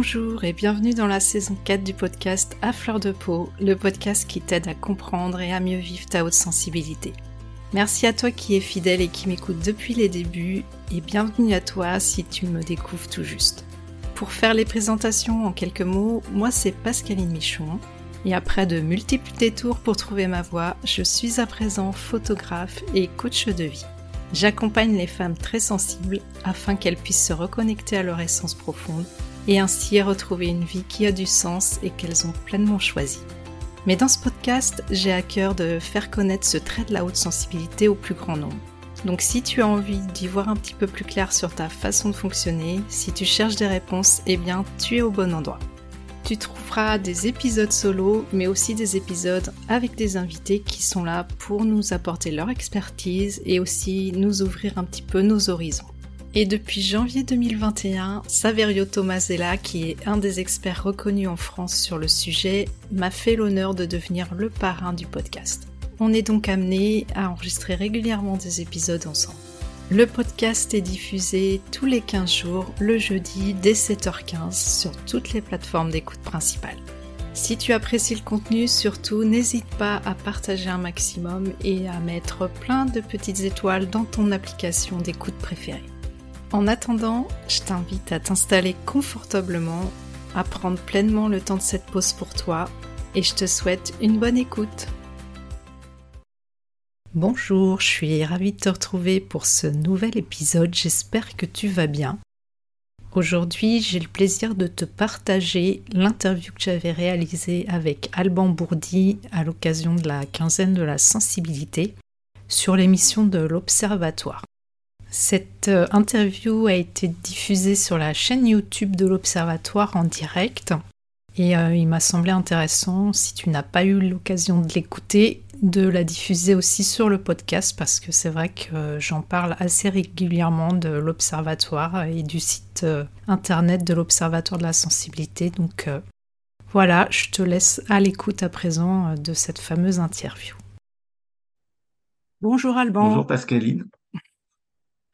Bonjour et bienvenue dans la saison 4 du podcast À fleur de peau, le podcast qui t'aide à comprendre et à mieux vivre ta haute sensibilité. Merci à toi qui es fidèle et qui m'écoute depuis les débuts et bienvenue à toi si tu me découvres tout juste. Pour faire les présentations en quelques mots, moi c'est Pascaline Michon et après de multiples détours pour trouver ma voie, je suis à présent photographe et coach de vie. J'accompagne les femmes très sensibles afin qu'elles puissent se reconnecter à leur essence profonde et ainsi retrouver une vie qui a du sens et qu'elles ont pleinement choisi. Mais dans ce podcast, j'ai à cœur de faire connaître ce trait de la haute sensibilité au plus grand nombre. Donc si tu as envie d'y voir un petit peu plus clair sur ta façon de fonctionner, si tu cherches des réponses, eh bien tu es au bon endroit. Tu trouveras des épisodes solo, mais aussi des épisodes avec des invités qui sont là pour nous apporter leur expertise et aussi nous ouvrir un petit peu nos horizons. Et depuis janvier 2021, Saverio Tomasella, qui est un des experts reconnus en France sur le sujet, m'a fait l'honneur de devenir le parrain du podcast. On est donc amené à enregistrer régulièrement des épisodes ensemble. Le podcast est diffusé tous les 15 jours, le jeudi dès 7h15 sur toutes les plateformes d'écoute principales. Si tu apprécies le contenu, surtout n'hésite pas à partager un maximum et à mettre plein de petites étoiles dans ton application d'écoute préférée. En attendant, je t'invite à t'installer confortablement, à prendre pleinement le temps de cette pause pour toi et je te souhaite une bonne écoute. Bonjour, je suis ravie de te retrouver pour ce nouvel épisode, j'espère que tu vas bien. Aujourd'hui, j'ai le plaisir de te partager l'interview que j'avais réalisée avec Alban Bourdi à l'occasion de la quinzaine de la sensibilité sur l'émission de l'Observatoire. Cette euh, interview a été diffusée sur la chaîne YouTube de l'Observatoire en direct et euh, il m'a semblé intéressant, si tu n'as pas eu l'occasion de l'écouter, de la diffuser aussi sur le podcast parce que c'est vrai que j'en parle assez régulièrement de l'Observatoire et du site euh, internet de l'Observatoire de la sensibilité. Donc voilà, je te laisse à l'écoute à présent de cette fameuse interview. Bonjour Alban. Bonjour Pascaline.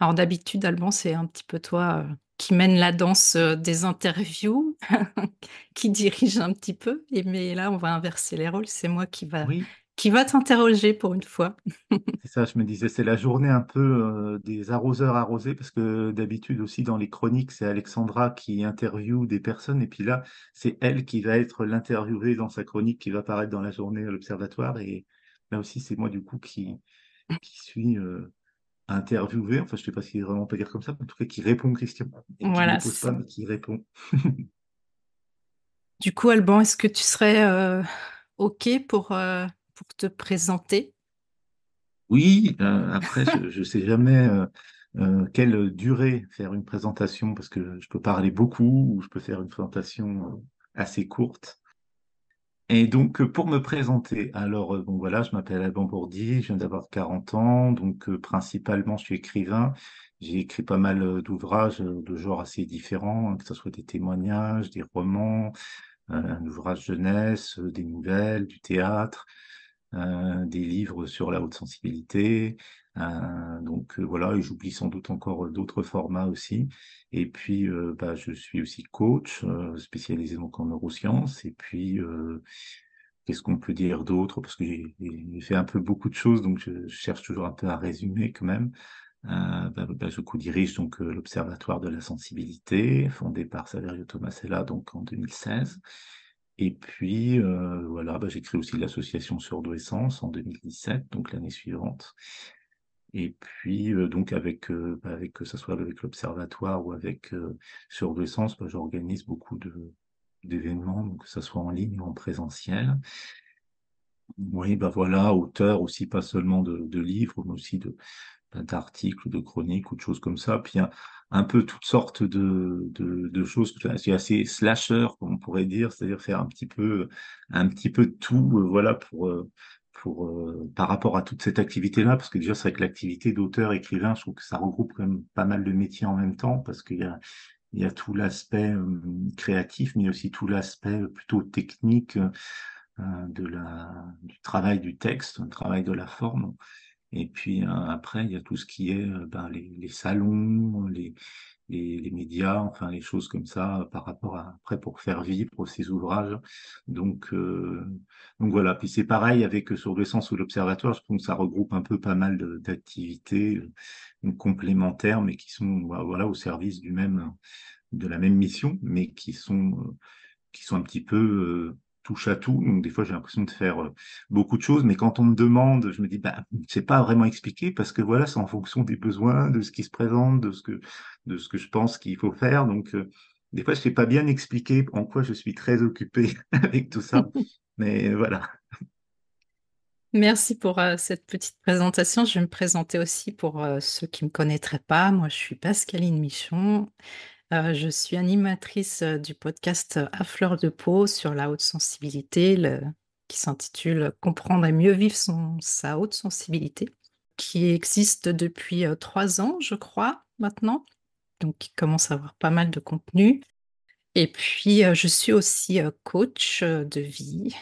Alors d'habitude, Alban, c'est un petit peu toi euh, qui mène la danse euh, des interviews, qui dirige un petit peu. Et mais là, on va inverser les rôles. C'est moi qui va qui va t'interroger pour une fois. c'est ça. Je me disais, c'est la journée un peu euh, des arroseurs arrosés parce que d'habitude aussi dans les chroniques, c'est Alexandra qui interviewe des personnes et puis là, c'est elle qui va être l'interviewée dans sa chronique qui va apparaître dans la journée à l'observatoire et là aussi, c'est moi du coup qui qui suis interviewé, enfin je ne sais pas si vraiment on peut dire comme ça, mais en tout cas qui répond Christian. voilà, qui pas, mais qui répond. du coup, Alban, est-ce que tu serais euh, OK pour, euh, pour te présenter? Oui, euh, après, je ne sais jamais quelle durée faire une présentation, parce que je peux parler beaucoup ou je peux faire une présentation assez courte. Et donc, euh, pour me présenter, alors, euh, bon, voilà, je m'appelle Alban Bourdi, je viens d'avoir 40 ans, donc euh, principalement, je suis écrivain. J'ai écrit pas mal d'ouvrages de genres assez différents, hein, que ce soit des témoignages, des romans, un ouvrage jeunesse, des nouvelles, du théâtre, des livres sur la haute sensibilité. Donc voilà, et j'oublie sans doute encore d'autres formats aussi. Et puis, euh, bah, je suis aussi coach, euh, spécialisé donc en neurosciences. Et puis, euh, qu'est-ce qu'on peut dire d'autre? Parce que j'ai fait un peu beaucoup de choses, donc je, cherche toujours un peu à résumer quand même. Bah, bah, je co-dirige donc l'Observatoire de la sensibilité, fondé par Saverio Tomasella donc en 2016. Et puis, voilà, bah, j'ai créé aussi l'association Surdouessence en 2017, donc l'année suivante. Et puis, euh, donc, avec, euh, bah, avec, que ce soit avec l'Observatoire ou avec euh, sur deux sens, bah, j'organise beaucoup d'événements, que ce soit en ligne ou en présentiel. Oui, bah voilà, auteur aussi, pas seulement de, livres, mais aussi de bah, d'articles, de chroniques ou de choses comme ça. Puis un, un peu toutes sortes de, de, de choses, c'est assez slasher, comme on pourrait dire, c'est-à-dire faire un petit peu, un petit peu de tout, voilà, pour pour, euh, par rapport à toute cette activité-là, parce que déjà, c'est vrai que l'activité d'auteur, écrivain, je trouve que ça regroupe quand même pas mal de métiers en même temps, parce qu'il y a, il y a tout l'aspect euh, créatif, mais aussi tout l'aspect plutôt technique euh, de la, du travail du texte, du travail de la forme. Et puis après, il y a tout ce qui est ben, les, les, salons, les, les, les, médias, enfin les choses comme ça par rapport à après pour faire vivre ces ouvrages. Donc donc voilà. Puis c'est pareil avec sur le sens ou l'observatoire. Je trouve que ça regroupe un peu pas mal d'activités complémentaires, mais qui sont voilà au service du même de la même mission, mais qui sont qui sont un petit peu touche à tout. Donc des fois, j'ai l'impression de faire euh, beaucoup de choses, mais quand on me demande, je me dis, bah, sais pas vraiment expliquer parce que voilà, c'est en fonction des besoins, de ce qui se présente, de ce que, de ce que je pense qu'il faut faire. Donc euh, des fois, je sais pas bien expliquer en quoi je suis très occupé avec tout ça, mais voilà. Merci pour euh, cette petite présentation. Je vais me présenter aussi pour ceux qui ne me connaîtraient pas. Moi, je suis Pascaline Michon. Euh, je suis animatrice euh, du podcast euh, À fleur de peau sur la haute sensibilité, qui s'intitule Comprendre et mieux vivre son, sa haute sensibilité, qui existe depuis trois ans, je crois, maintenant, donc qui commence à avoir pas mal de contenu. Et puis, je suis aussi coach de vie.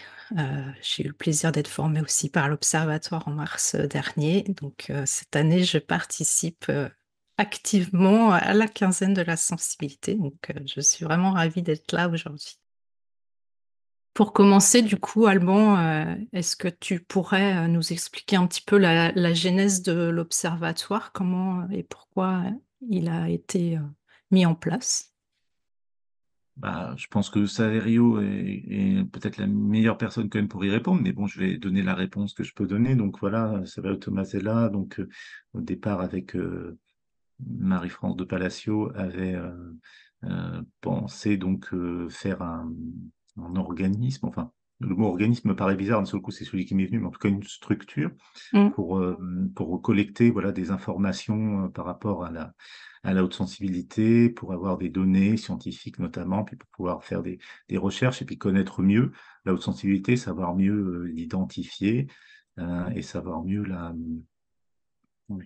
j'ai eu le plaisir d'être formée aussi par l'Observatoire en mars dernier. Donc, cette année, je participe activement à la quinzaine de la sensibilité. Donc, euh, je suis vraiment ravie d'être là aujourd'hui. Pour commencer, du coup, Alban, euh, est-ce que tu pourrais euh, nous expliquer un petit peu la, genèse de l'observatoire, comment et pourquoi il a été mis en place? Bah, je pense que Saverio est, peut-être la meilleure personne quand pour y répondre, mais bon, je vais donner la réponse que je peux donner. Donc voilà, Saverio Tomasella, donc au départ avec Marie-France de Palacio avait euh, euh, pensé donc euh, faire un, organisme, enfin le mot organisme me paraît bizarre, d'un seul coup c'est celui qui m'est venu, mais en tout cas une structure mm. pour, pour collecter voilà, des informations par rapport à la, à la haute sensibilité, pour avoir des données scientifiques notamment, puis pour pouvoir faire des, des recherches et puis connaître mieux la haute sensibilité, savoir mieux l'identifier et savoir mieux la,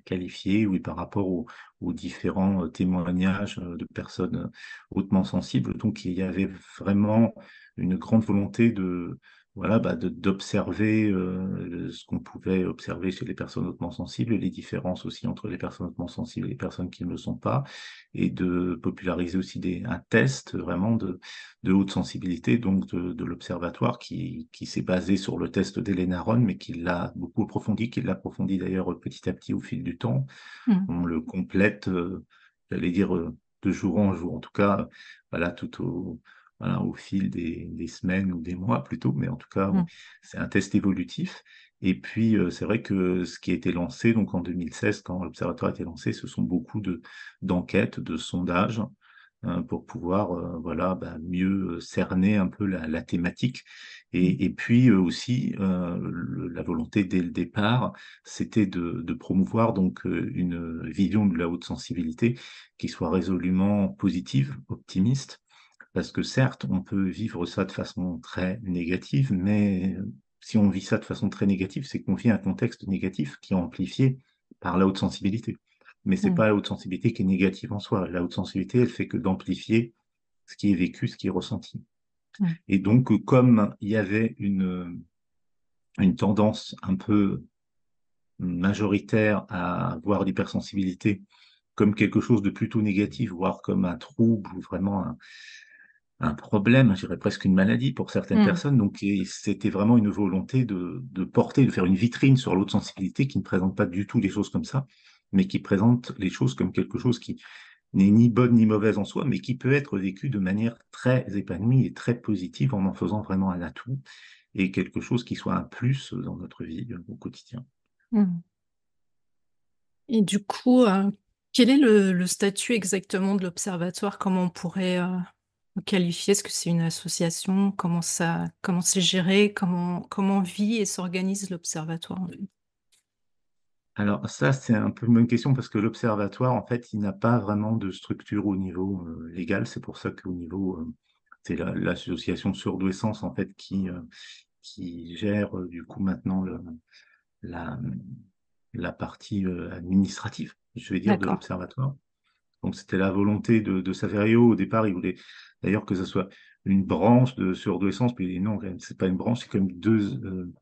qualifié, oui, par rapport aux, différents euh, témoignages euh, de personnes euh, hautement sensibles. Donc, il y avait vraiment une grande volonté de, voilà, bah, d'observer euh, ce qu'on pouvait observer chez les personnes hautement sensibles, les différences aussi entre les personnes hautement sensibles et les personnes qui ne le sont pas, et de populariser aussi des, un test vraiment de, de haute sensibilité, donc de, de l'observatoire qui, qui s'est basé sur le test d'Elena Ron, mais qui l'a beaucoup approfondi, qui l'approfondit d'ailleurs petit à petit au fil du temps. Mmh. On le complète, euh, j'allais dire, euh, de jour en jour, en tout cas, voilà, tout au au fil des, semaines ou des mois plutôt, mais en tout cas, mmh. c'est un test évolutif. Et puis, euh, c'est vrai que ce qui a été lancé, donc en 2016, quand l'Observatoire a été lancé, ce sont beaucoup de, d'enquêtes, de sondages, hein, pour pouvoir euh, voilà, bah, mieux cerner un peu la, thématique. Et, puis euh, aussi, la volonté dès le départ, c'était de, de, promouvoir donc une vision de la haute sensibilité qui soit résolument positive, optimiste, parce que certes, on peut vivre ça de façon très négative, mais si on vit ça de façon très négative, c'est qu'on vit un contexte négatif qui est amplifié par la haute sensibilité. Mais c'est n'est mmh. pas la haute sensibilité qui est négative en soi. La haute sensibilité, elle fait que d'amplifier ce qui est vécu, ce qui est ressenti. Mmh. Et donc, comme il y avait une, une tendance un peu majoritaire à voir l'hypersensibilité comme quelque chose de plutôt négatif, voire comme un trouble ou vraiment un, un problème, je dirais presque une maladie pour certaines mmh. personnes. Donc, c'était vraiment une volonté de, de, porter, de faire une vitrine sur l'autre sensibilité qui ne présente pas du tout les choses comme ça, mais qui présente les choses comme quelque chose qui n'est ni bonne ni mauvaise en soi, mais qui peut être vécu de manière très épanouie et très positive en en faisant vraiment un atout et quelque chose qui soit un plus dans notre vie euh, au quotidien. Mmh. Et du coup, euh, quel est le, statut exactement de l'observatoire? Comment on pourrait euh, qualifier? Est-ce que c'est une association? Comment ça, comment c'est géré? Comment, comment vit et s'organise l'observatoire Alors ça, c'est un peu une bonne question parce que l'observatoire, en fait, il n'a pas vraiment de structure au niveau euh, légal. C'est pour ça qu'au niveau, euh, c'est l'association Surdouessance, en fait, qui, euh, qui gère du coup maintenant le, la, la partie administrative, je vais dire, de l'observatoire. Donc c'était la volonté de, de Saverio. Au départ, il voulait D'ailleurs, que ce soit une branche de surdouessance, puis non, c'est pas une branche, c'est comme deux, euh,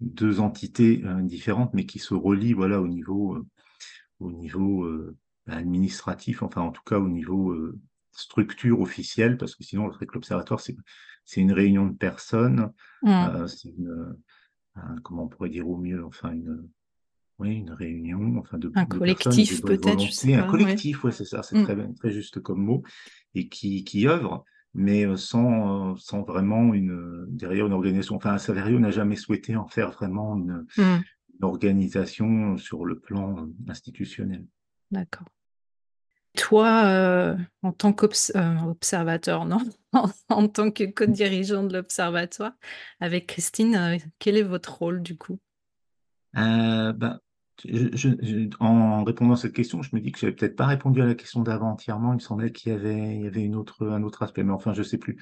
deux entités différentes, mais qui se relient voilà, au niveau, au niveau administratif, enfin en tout cas au niveau structure officielle, parce que sinon, que l'observatoire, c'est une réunion de personnes, mmh. c'est une, comment on pourrait dire au mieux, enfin une, oui, une réunion, enfin de, un collectif peut-être, un collectif, ouais, c'est ça, c'est mmh. très, très juste comme mot, et qui, qui œuvre, mais euh, sans, euh, sans vraiment une derrière une organisation. Enfin, Saverio n'a jamais souhaité en faire vraiment une, mmh. une organisation sur le plan institutionnel. D'accord. Toi, euh, en tant qu'observateur, non, en, tant que co-dirigeant de l'observatoire, avec Christine, quel est votre rôle du coup? Bah, en répondant à cette question, je me dis que je n'avais peut-être pas répondu à la question d'avant entièrement. Il me semblait qu'il y avait, il y avait une autre, un autre aspect, mais enfin, je ne sais plus.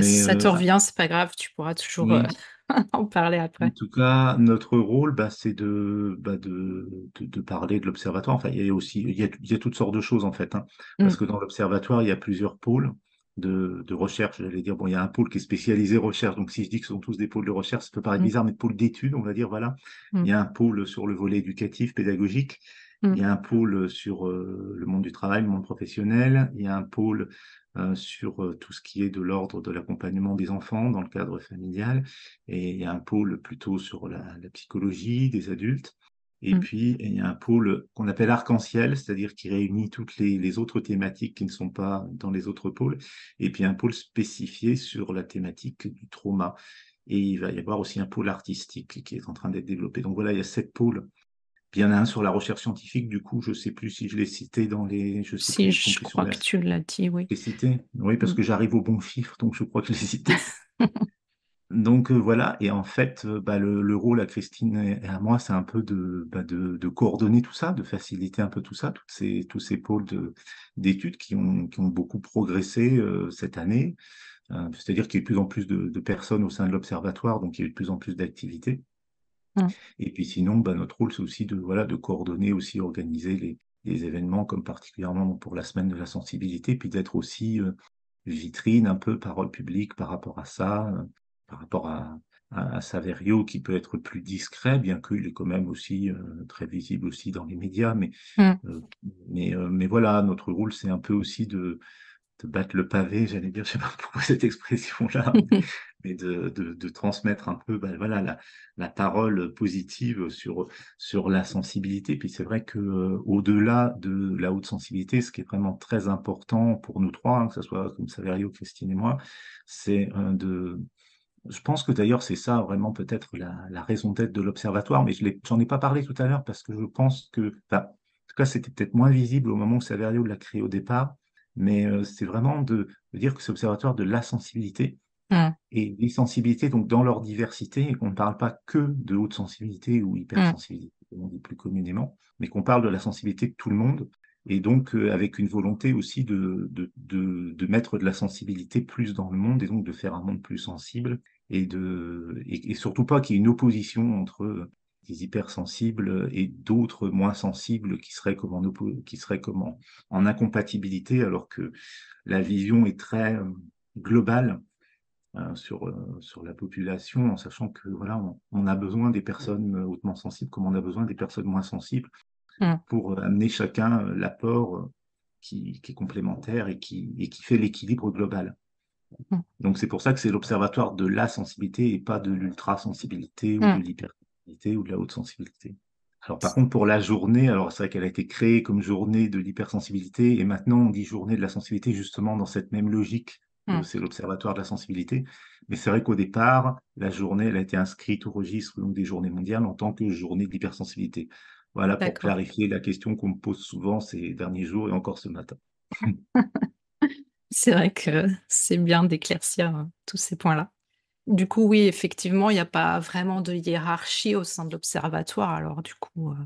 Si ça te euh, revient, c'est pas grave, tu pourras toujours euh, en parler après. En tout cas, notre rôle, bah, c'est de, bah, de, de, parler de l'observatoire. Enfin, il y a aussi, il y a, il y a toutes sortes de choses en fait, hein, parce mm. que dans l'observatoire, il y a plusieurs pôles de, de recherche. J'allais dire, bon, il y a un pôle qui est spécialisé recherche. Donc, si je dis que ce sont tous des pôles de recherche, ça peut paraître mm. bizarre, mais pôle d'études, on va dire, voilà. Mm. Il y a un pôle sur le volet éducatif, pédagogique. Mm. Il y a un pôle sur euh, le monde du travail, le monde professionnel. Il y a un pôle euh, sur euh, tout ce qui est de l'ordre de l'accompagnement des enfants dans le cadre familial. Et il y a un pôle plutôt sur la, la psychologie des adultes. Et mmh. puis, il y a un pôle qu'on appelle arc-en-ciel, c'est-à-dire qui réunit toutes les, autres thématiques qui ne sont pas dans les autres pôles. Et puis, un pôle spécifié sur la thématique du trauma. Et il va y avoir aussi un pôle artistique qui est en train d'être développé. Donc voilà, il y a sept pôles. Puis il y en a un sur la recherche scientifique, du coup, je ne sais plus si je l'ai cité dans les. Je sais si, je crois que tu l'as dit, oui. Je l'ai cité Oui, parce mmh. que j'arrive au bon chiffre, donc je crois que je l'ai cité. Donc euh, voilà, et en fait, euh, bah, le, rôle à Christine et à moi, c'est un peu de, bah, de, de, coordonner tout ça, de faciliter un peu tout ça, toutes ces, tous ces pôles d'études qui ont, qui ont beaucoup progressé euh, cette année. C'est-à-dire qu'il y a de plus en plus de, de personnes au sein de l'observatoire, donc il y a eu de plus en plus d'activités. Mmh. Et puis sinon, bah, notre rôle, c'est aussi de, voilà, de coordonner, aussi organiser les, les événements, comme particulièrement pour la semaine de la sensibilité, puis d'être aussi vitrine, un peu parole publique par rapport à ça, par rapport à, à, Saverio qui peut être plus discret, bien qu'il est quand même aussi euh, très visible aussi dans les médias. Mais, mmh. euh, mais, euh, mais voilà, notre rôle, c'est un peu aussi de, de battre le pavé, j'allais dire, je sais pas pourquoi cette expression-là, mais de, de, de, transmettre un peu ben, voilà, la, la, parole positive sur, sur la sensibilité. Puis c'est vrai que au-delà de la haute sensibilité, ce qui est vraiment très important pour nous trois, hein, que ce soit comme Saverio, Christine et moi, c'est de je pense que d'ailleurs, c'est ça vraiment peut-être la, raison d'être de l'observatoire, mais je n'en ai, pas parlé tout à l'heure parce que je pense que, en tout cas, c'était peut-être moins visible au moment où Saverio l'a créé au départ, mais euh, c'est vraiment de, dire que c'est l'observatoire de la sensibilité mmh. et les sensibilités, donc dans leur diversité, et qu'on ne parle pas que de haute sensibilité ou hypersensibilité, comme on dit plus communément, mais qu'on parle de la sensibilité de tout le monde, et donc euh, avec une volonté aussi de, de, de, mettre de la sensibilité plus dans le monde et donc de faire un monde plus sensible et, de, et, surtout pas qu'il y ait une opposition entre des hypersensibles et d'autres moins sensibles qui seraient comme en, qui seraient comme en, incompatibilité alors que la vision est très euh, globale euh, sur, sur la population en sachant que voilà on, a besoin des personnes hautement sensibles comme on a besoin des personnes moins sensibles Mmh. pour euh, amener chacun euh, l'apport euh, qui, est complémentaire et qui, et qui fait l'équilibre global. Mmh. Donc c'est pour ça que c'est l'observatoire de la sensibilité et pas de l'ultra-sensibilité ou mmh. de l'hypersensibilité ou de la haute sensibilité. Alors par contre pour la journée, alors c'est vrai qu'elle a été créée comme journée de l'hypersensibilité et maintenant on dit journée de la sensibilité justement dans cette même logique. C'est l'observatoire de la sensibilité. Mais c'est vrai qu'au départ, la journée, elle a été inscrite au registre donc, des journées mondiales en tant que journée de l'hypersensibilité. Voilà pour clarifier la question qu'on me pose souvent ces derniers jours et encore ce matin. c'est vrai que c'est bien d'éclaircir hein, tous ces points-là. Du coup, oui, effectivement, il n'y a pas vraiment de hiérarchie au sein de l'observatoire. Alors, du coup, euh,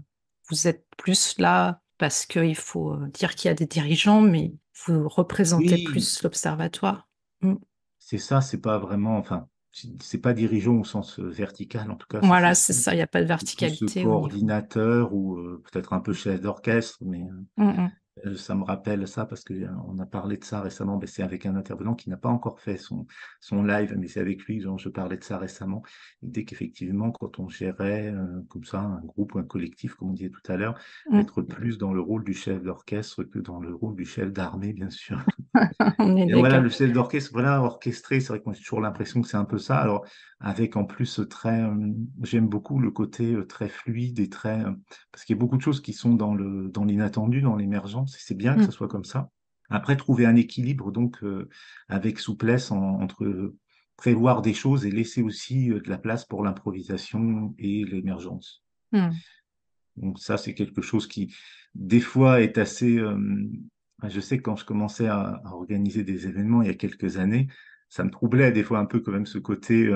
vous êtes plus là parce qu'il faut euh, dire qu'il y a des dirigeants, mais vous représentez plus l'observatoire. Mmh. C'est ça, c'est pas vraiment. Enfin, c'est pas dirigeant au sens euh, vertical en tout cas. Voilà, c'est ça, il n'y a pas de verticalité. Coordinateur ou euh, peut-être un peu chef d'orchestre, mais, euh, mmh, mmh. Ça me rappelle ça parce qu'on a parlé de ça récemment, mais c'est avec un intervenant qui n'a pas encore fait son, son live, mais c'est avec lui dont je parlais de ça récemment. L'idée qu'effectivement, quand on gérait euh, comme ça un groupe ou un collectif, comme on disait tout à l'heure, mmh. être plus dans le rôle du chef d'orchestre que dans le rôle du chef d'armée, bien sûr. Et voilà, le chef d'orchestre, voilà, orchestré, c'est vrai qu'on a toujours l'impression que c'est un peu ça. Alors, avec en plus très, euh, j'aime beaucoup le côté très fluide et très, parce qu'il y a beaucoup de choses qui sont dans le dans l'inattendu, dans l'émergence c'est bien que ce mmh. soit comme ça. Après, trouver un équilibre donc euh, avec souplesse entre prévoir des choses et laisser aussi euh, de la place pour l'improvisation et l'émergence. Mmh. Donc ça, c'est quelque chose qui, des fois, est assez... Euh, je sais que quand je commençais à, organiser des événements il y a quelques années, ça me troublait des fois un peu quand même ce côté,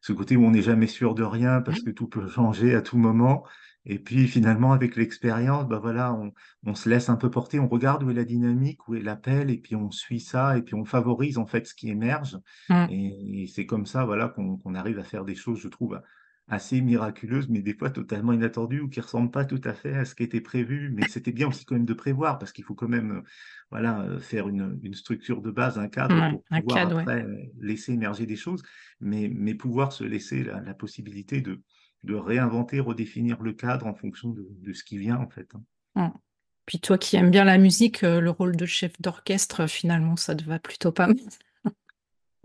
ce côté où on n'est jamais sûr de rien parce que tout peut changer à tout moment. Et puis finalement, avec l'expérience, bah voilà, on, on, se laisse un peu porter, on regarde où est la dynamique, où est l'appel, et puis on suit ça, et puis on favorise en fait ce qui émerge. Mmh. Et, c'est comme ça, voilà, qu'on arrive à faire des choses, je trouve, assez miraculeuses, mais des fois totalement inattendues ou qui ressemblent pas tout à fait à ce qui était prévu. Mais c'était bien aussi quand même de prévoir, parce qu'il faut quand même, voilà, faire une, une, structure de base, un cadre pour pouvoir après laisser émerger des choses, mais, mais pouvoir se laisser la possibilité de de réinventer, redéfinir le cadre en fonction de, ce qui vient en fait. Hein. Mmh. Puis toi qui aimes bien la musique, euh, le rôle de chef d'orchestre, finalement, ça te va plutôt pas mal.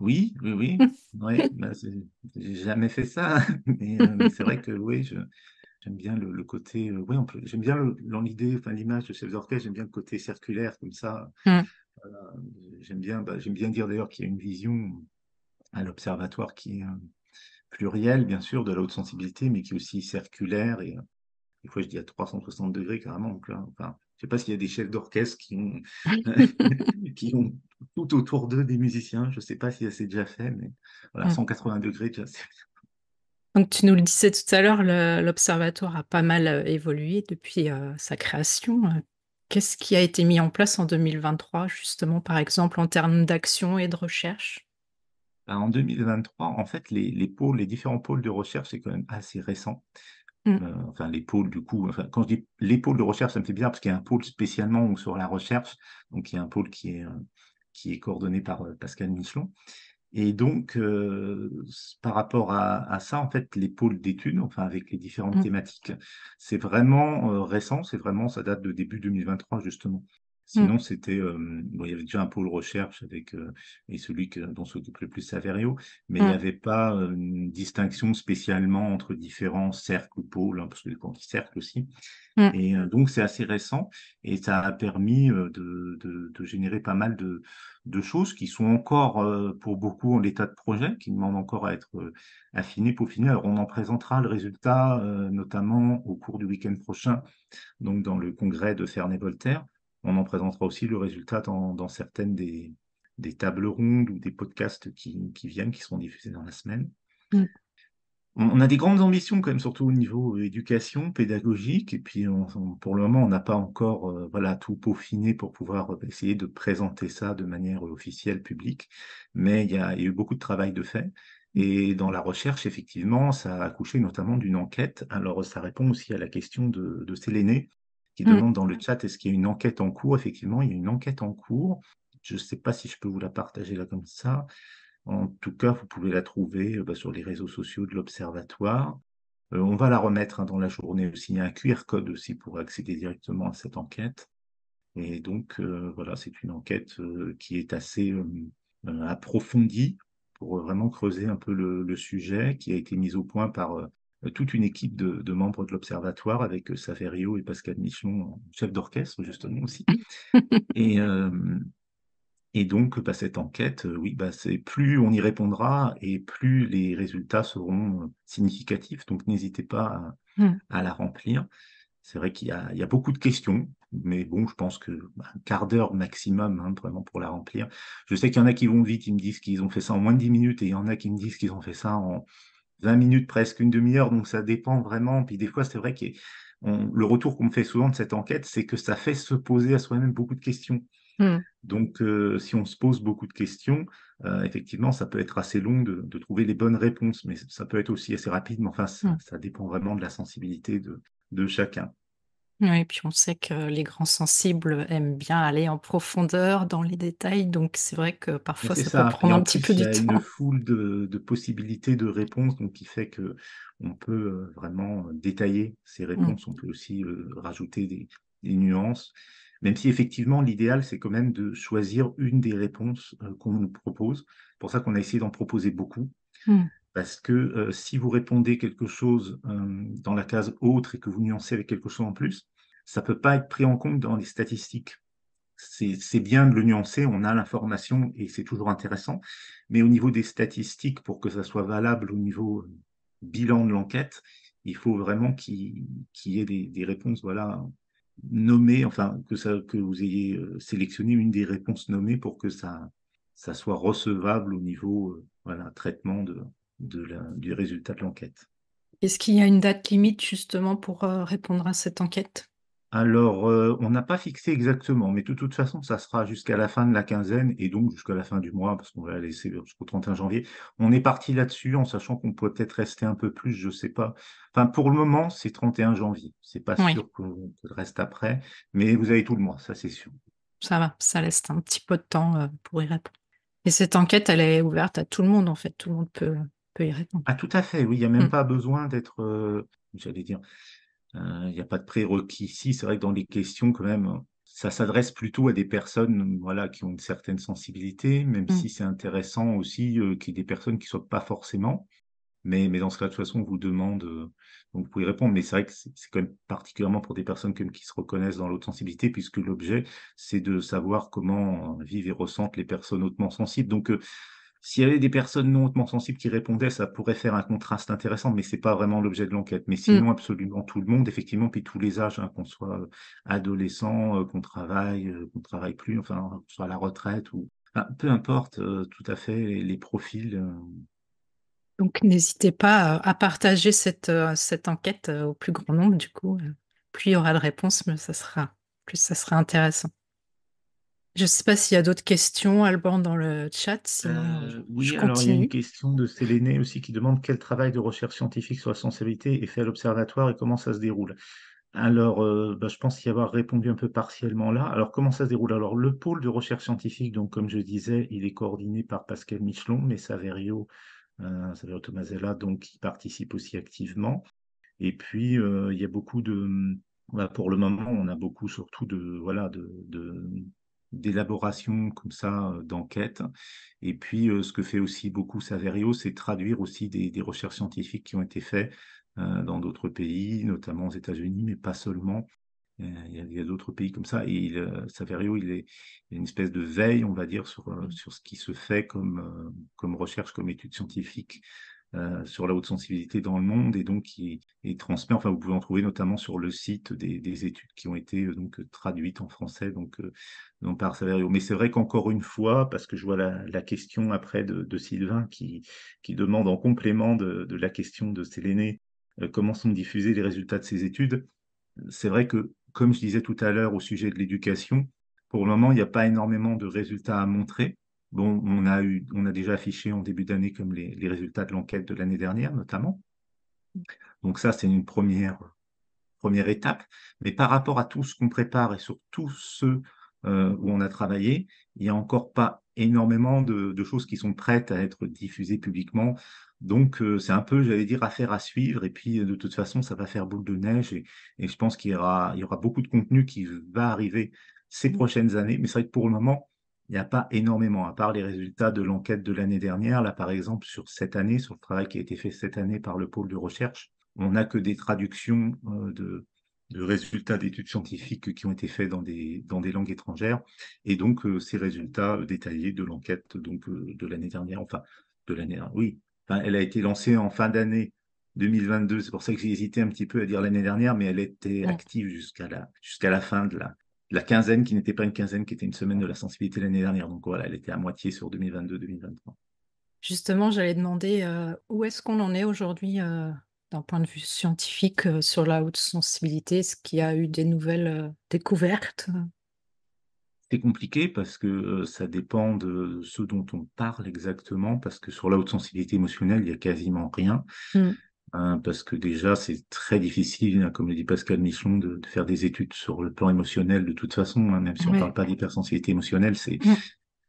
Oui, oui, oui. ouais, bah, j'ai jamais fait ça, euh, mais, c'est vrai que oui, j'aime bien le, côté. Euh, oui, j'aime bien l'idée, enfin l'image de chef d'orchestre. J'aime bien le côté circulaire comme ça. Mmh. j'aime bien, bah, j'aime bien dire d'ailleurs qu'il y a une vision à l'observatoire qui est pluriel, bien sûr, de la haute sensibilité, mais qui est aussi circulaire et des fois je dis à 360 degrés carrément. Donc là, enfin, je sais pas s'il y a des chefs d'orchestre qui ont, qui ont tout autour d'eux des musiciens. Je ne sais pas si c'est déjà fait, mais voilà, 180 mmh. degrés déjà. Donc tu nous le disais tout à l'heure, l'observatoire a pas mal euh, évolué depuis euh, sa création. Qu'est-ce qui a été mis en place en 2023, justement, par exemple, en termes d'action et de recherche? En 2023, en fait, les, pôles, les différents pôles de recherche, c'est quand même assez récent. Mmh. Euh, enfin, les pôles, du coup, enfin, quand je dis les pôles de recherche, ça me fait bien parce qu'il y a un pôle spécialement sur la recherche. Donc, il y a un pôle qui est, euh, qui est coordonné par euh, Pascal Michelon. Et donc, par rapport à, ça, en fait, les pôles d'études, enfin, avec les différentes mmh. thématiques, c'est vraiment récent, c'est vraiment, ça date de début 2023, justement. Sinon, mmh. c'était, bon, il y avait déjà un pôle recherche avec et celui que, dont s'occupe le plus Saverio, mais il n'y mmh. avait pas une distinction spécialement entre différents cercles ou pôles, hein, parce que quand ils cercles aussi. Mmh. Et donc, c'est assez récent et ça a permis de, de, de, générer pas mal de, de choses qui sont encore pour beaucoup en l'état de projet, qui demandent encore à être affinés, peaufinés. Alors, on en présentera le résultat, notamment au cours du week-end prochain, donc dans le congrès de Ferney-Voltaire. On en présentera aussi le résultat dans, certaines des, tables rondes ou des podcasts qui, viennent, qui seront diffusés dans la semaine. Mm. On, a des grandes ambitions quand même, surtout au niveau éducation, pédagogique, et puis pour le moment, on n'a pas encore euh, voilà, tout peaufiné pour pouvoir euh, essayer de présenter ça de manière officielle, publique, mais il y a, eu beaucoup de travail de fait. Et dans la recherche, effectivement, ça a accouché notamment d'une enquête. Alors, ça répond aussi à la question de, de Séléné, qui mmh. demande dans le chat est-ce qu'il y a une enquête en cours? Effectivement, il y a une enquête en cours. Je ne sais pas si je peux vous la partager là comme ça. En tout cas, vous pouvez la trouver euh, bah, sur les réseaux sociaux de l'Observatoire. Euh, on va la remettre hein, dans la journée aussi. Il y a un QR code aussi pour accéder directement à cette enquête. Et donc, euh, voilà, c'est une enquête qui est assez approfondie pour vraiment creuser un peu le, sujet, qui a été mise au point par toute une équipe de, membres de l'Observatoire avec euh, Saverio et Pascal Michelon, chef d'orchestre justement aussi. et, euh, et donc, bah, cette enquête, euh, oui, bah, c'est plus on y répondra et plus les résultats seront significatifs. Donc, n'hésitez pas à, mmh. la remplir. C'est vrai qu'il y, a beaucoup de questions, mais bon, je pense que bah, un quart d'heure maximum, hein, vraiment pour la remplir. Je sais qu'il y en a qui vont vite, ils me disent qu'ils ont fait ça en moins de 10 minutes, et il y en a qui me disent qu'ils ont fait ça en 20 minutes, presque une demi-heure, donc ça dépend vraiment. Puis des fois, c'est vrai que le retour qu'on me fait souvent de cette enquête, c'est que ça fait se poser à soi-même beaucoup de questions. Mmh. Donc, euh, si on se pose beaucoup de questions, euh, effectivement, ça peut être assez long de, trouver les bonnes réponses, mais ça peut être aussi assez rapide. Mais enfin, ça, mmh. dépend vraiment de la sensibilité de, chacun. Oui, puis on sait que les grands sensibles aiment bien aller en profondeur dans les détails, donc c'est vrai que parfois ça peut prendre en un petit peu plus, il y du a une temps. foule de, de possibilités de réponses, donc qui fait que on peut euh, vraiment détailler ces Mmh. réponses. On peut aussi euh, rajouter des, des nuances, même si effectivement l'idéal c'est quand même de choisir une des réponses euh, qu'on nous propose. C'est pour ça qu'on a essayé d'en proposer beaucoup, Mmh. Parce que euh, si vous répondez quelque chose euh, dans la case autre et que vous nuancez avec quelque chose en plus, ça peut pas être pris en compte dans les statistiques c'est bien de le nuancer, on a l'information et c'est toujours intéressant. Mais au niveau des statistiques, pour que ça soit valable au niveau euh, bilan de l'enquête, il faut vraiment qu'il qu'il y ait des, des réponses voilà, nommées, enfin que, ça, que vous ayez euh, sélectionné une des réponses nommées pour que ça, ça soit recevable au niveau euh, voilà, traitement de, de la, du résultat de l'enquête. Est-ce qu'il y a une date limite justement pour euh, répondre à cette enquête? Alors, euh, on n'a pas fixé exactement, mais de toute façon, ça sera jusqu'à la fin de la quinzaine et donc jusqu'à la fin du mois, parce qu'on va la laisser jusqu'au 31 janvier. On est parti là-dessus en sachant qu'on pourrait peut-être rester un peu plus, je sais pas. Enfin, pour le moment, c'est 31 janvier. C'est pas Oui, sûr qu'on reste après, mais vous avez tout le mois, ça c'est sûr. ça va, ça laisse un petit peu de temps euh, pour y répondre. Et cette enquête, elle est ouverte à tout le monde en fait, tout le monde peut, peut y répondre. Ah, tout à fait, oui, il n'y a même Mmh. pas besoin d'être, euh, j'allais dire, Euh, Il n'y a pas de prérequis ici. C'est vrai que dans les questions, quand même, ça s'adresse plutôt à des personnes voilà, qui ont une certaine sensibilité, même Mmh. si c'est intéressant aussi euh, qu'il y ait des personnes qui ne soient pas forcément. Mais, mais dans ce cas, de toute façon, on vous demande, donc vous pouvez répondre. Mais c'est vrai que c'est quand même particulièrement pour des personnes comme qui se reconnaissent dans l'autre sensibilité, puisque l'objet, c'est de savoir comment vivent et ressentent les personnes hautement sensibles. Donc, s'il y avait des personnes non hautement sensibles qui répondaient, ça pourrait faire un contraste intéressant, mais c'est pas vraiment l'objet de l'enquête. Mais sinon, absolument tout le monde, effectivement, puis tous les âges, hein, qu'on soit euh, adolescent, euh, qu'on travaille, euh, qu'on travaille plus, enfin, qu'on soit à la retraite ou enfin, peu importe, euh, tout à fait les, les profils. euh. Donc n'hésitez pas à, partager cette, cette enquête au plus grand nombre du coup. Plus il y aura de réponses, mais ça sera, plus ça sera intéressant. Je ne sais pas s'il y a d'autres questions, Alban, dans le chat, sinon je, Euh, je oui, alors il y a une question de Séléné aussi qui demande quel travail de recherche scientifique sur la sensibilité est fait à l'observatoire et comment ça se déroule? Alors, euh, bah, je pense y avoir répondu un peu partiellement là. Alors, comment ça se déroule? Alors, le pôle de recherche scientifique, donc comme je disais, il est coordonné par Pascal Michelon, mais Saverio, euh, Saverio Tomasella, donc, participe aussi activement. Et puis, il y a beaucoup de, voilà, pour le moment, on a beaucoup surtout de, voilà, de, de- d'élaboration comme ça, euh, d'enquête. Et puis, euh, ce que fait aussi beaucoup Saverio, c'est traduire aussi des, des recherches scientifiques qui ont été faites euh, dans d'autres pays, notamment aux États-Unis, mais pas seulement. Il y a, d'autres pays comme ça. Et il, Saverio, il est il y a une espèce de veille, on va dire, sur, euh, sur ce qui se fait comme, comme recherche, comme étude scientifique euh, sur la haute sensibilité dans le monde et donc qui est transmet. Enfin, vous pouvez en trouver notamment sur le site des, des études qui ont été euh, traduites en français donc, euh, donc par Saverio. Mais c'est vrai qu'encore une fois, parce que je vois la, question après de, Sylvain qui, demande en complément de, de la question de Séléné comment sont diffusés les résultats de ces études. C'est vrai que, comme je disais tout à l'heure au sujet de l'éducation, pour le moment, il n'y a pas énormément de résultats à montrer. Bon, on a eu, on a déjà affiché en début d'année comme les, les résultats de l'enquête de l'année dernière, notamment. Donc ça, c'est une première, première étape. Mais par rapport à tout ce qu'on prépare et sur tous ceux euh, où on a travaillé, il n'y a encore pas énormément de, de, choses qui sont prêtes à être diffusées publiquement. Donc, euh, c'est un peu, j'allais dire, affaire à suivre. Et puis, de toute façon, ça va faire boule de neige. Et, et je pense qu'il y aura, il y aura beaucoup de contenu qui va arriver ces prochaines années. Mais c'est vrai que pour le moment, il n'y a pas énormément, à part les résultats de l'enquête de l'année dernière. Là, par exemple, sur cette année, sur le travail qui a été fait cette année par le pôle de recherche, on n'a que des traductions euh, de, de résultats d'études scientifiques qui ont été faits dans des, dans des langues étrangères, et donc euh, ces résultats détaillés de l'enquête donc euh, de l'année dernière, enfin de l'année, oui, enfin, elle a été lancée en fin d'année 2022, c'est pour ça que j'ai hésité un petit peu à dire l'année dernière, mais elle était active jusqu'à la, jusqu'à la fin de la, la quinzaine, qui n'était pas une quinzaine, qui était une semaine de la sensibilité l'année dernière, donc voilà, elle était à moitié sur 2022-2023. Justement, j'allais demander euh, où est-ce qu'on en est aujourd'hui euh, d'un point de vue scientifique euh, sur la haute sensibilité? Est-ce qu'il y a eu des nouvelles découvertes? C'est compliqué parce que ça dépend de ce dont on parle exactement, parce que sur la haute sensibilité émotionnelle, il n'y a quasiment rien. Mm. Hein, parce que déjà, c'est très difficile, hein, comme le dit Pascal Michon, de, de, faire des études sur le plan émotionnel de toute façon, hein, même si on ne parle pas d'hypersensibilité émotionnelle,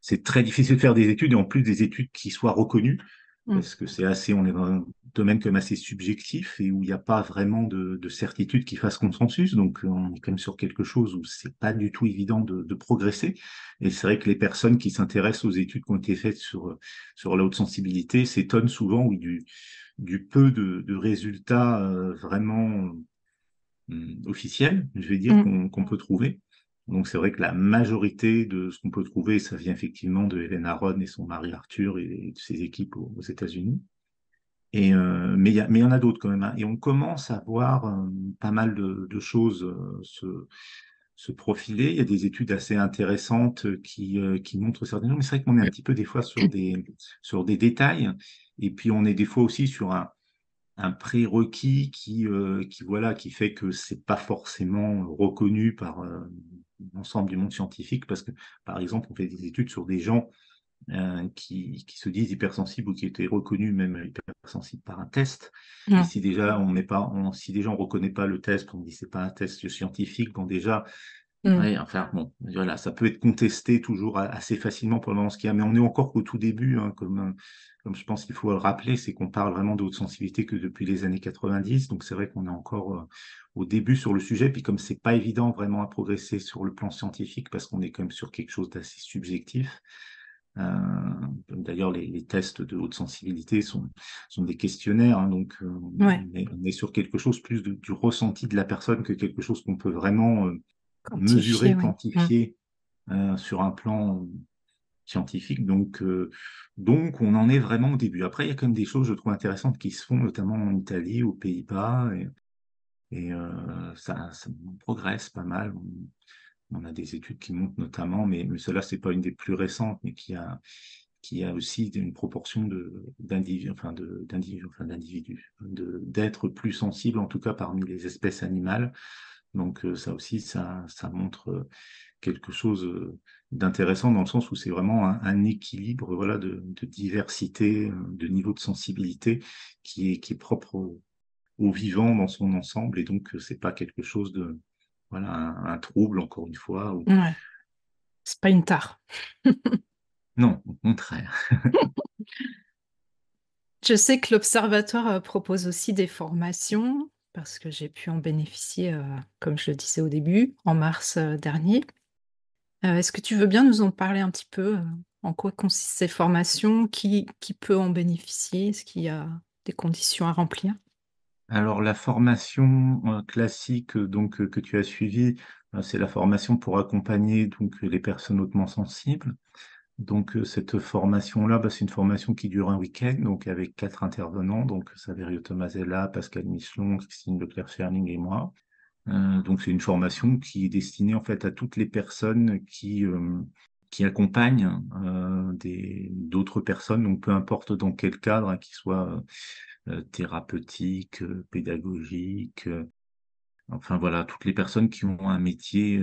c'est très difficile de faire des études, et en plus des études qui soient reconnues, mm. parce que c'est assez, on est dans un domaine comme assez subjectif et où il n'y a pas vraiment de, de, certitude qui fasse consensus, donc on est quand même sur quelque chose où c'est pas du tout évident de, de progresser. Et c'est vrai que les personnes qui s'intéressent aux études qui ont été faites sur sur la haute sensibilité s'étonnent souvent, oui, du du peu de, résultats euh, vraiment euh, officiels, je vais dire, mm. qu'on peut trouver. Donc c'est vrai que la majorité de ce qu'on peut trouver, ça vient effectivement de Hélène Aron et son mari Arthur et de ses équipes aux, États-Unis. Et euh, mais il y, en a d'autres quand même. Hein. Et on commence à voir pas mal de, choses se, se, profiler. Il y a des études assez intéressantes qui, qui montrent certaines choses. Mais c'est vrai qu'on est un petit peu des fois sur des, sur des détails. Et puis on est des fois aussi sur un, un prérequis qui, euh, qui, voilà, qui fait que c'est pas forcément reconnu par euh, l'ensemble du monde scientifique, parce que, par exemple, on fait des études sur des gens euh, qui, qui, se disent hypersensibles ou qui étaient reconnus même hypersensibles par un test. Et si déjà on n'est pas, on, si déjà on reconnaît pas le test, on dit c'est pas un test scientifique, bon déjà, mmh. enfin bon, voilà, ça peut être contesté toujours assez facilement pendant ce qu'il y a, mais on est encore qu'au tout début, hein, comme comme je pense qu'il faut le rappeler, c'est qu'on parle vraiment de haute sensibilité que depuis les années 90. Donc c'est vrai qu'on est encore euh, au début sur le sujet. Puis comme c'est pas évident vraiment à progresser sur le plan scientifique, parce qu'on est quand même sur quelque chose d'assez subjectif. Euh, D'ailleurs, les, les, tests de haute sensibilité sont, sont des questionnaires, hein, donc euh, on, est, sur quelque chose plus de, du ressenti de la personne que quelque chose qu'on peut vraiment euh, mesurer, quantifier mmh. sur un plan scientifique. Donc, euh, donc, on en est vraiment au début. Après, il y a quand même des choses, je trouve, intéressantes qui se font, notamment en Italie, aux Pays-Bas, et, euh, ça, progresse pas mal. On, a des études qui montrent notamment, mais, cela, c'est pas une des plus récentes, mais qui a, aussi une proportion d'individus, enfin d'individus, enfin d'individus, d'être plus sensibles, en tout cas parmi les espèces animales. Donc euh, ça aussi, ça, montre quelque chose d'intéressant dans le sens où c'est vraiment un, équilibre voilà, de, diversité, euh, de niveau de sensibilité qui est, qui est propre au, vivant dans son ensemble. Et donc, euh, c'est pas quelque chose de. Voilà, un, trouble, encore une fois. Ou... Ouais. C'est pas une tare. non, au contraire. Je sais que l'Observatoire euh, propose aussi des formations parce que j'ai pu en bénéficier, comme je le disais au début, en mars dernier. Euh, est-ce que tu veux bien nous en parler un petit peu? Euh, en quoi consistent ces formations? Qui qui peut en bénéficier? Est-ce qu'il y a des conditions à remplir? Alors la formation, euh, classique, donc que tu as suivie, c'est la formation pour accompagner donc les personnes hautement sensibles. Donc cette formation-là, bah, c'est une formation qui dure un week-end, donc avec quatre intervenants, donc Saverio Tomasella, Pascal Michelon, Christine Leclerc-Ferning et moi. Euh, donc c'est une formation qui est destinée en fait à toutes les personnes qui euh, qui accompagnent euh, d'autres personnes, donc peu importe dans quel cadre, hein, qu'il soit thérapeutique, pédagogique, enfin voilà, toutes les personnes qui ont un métier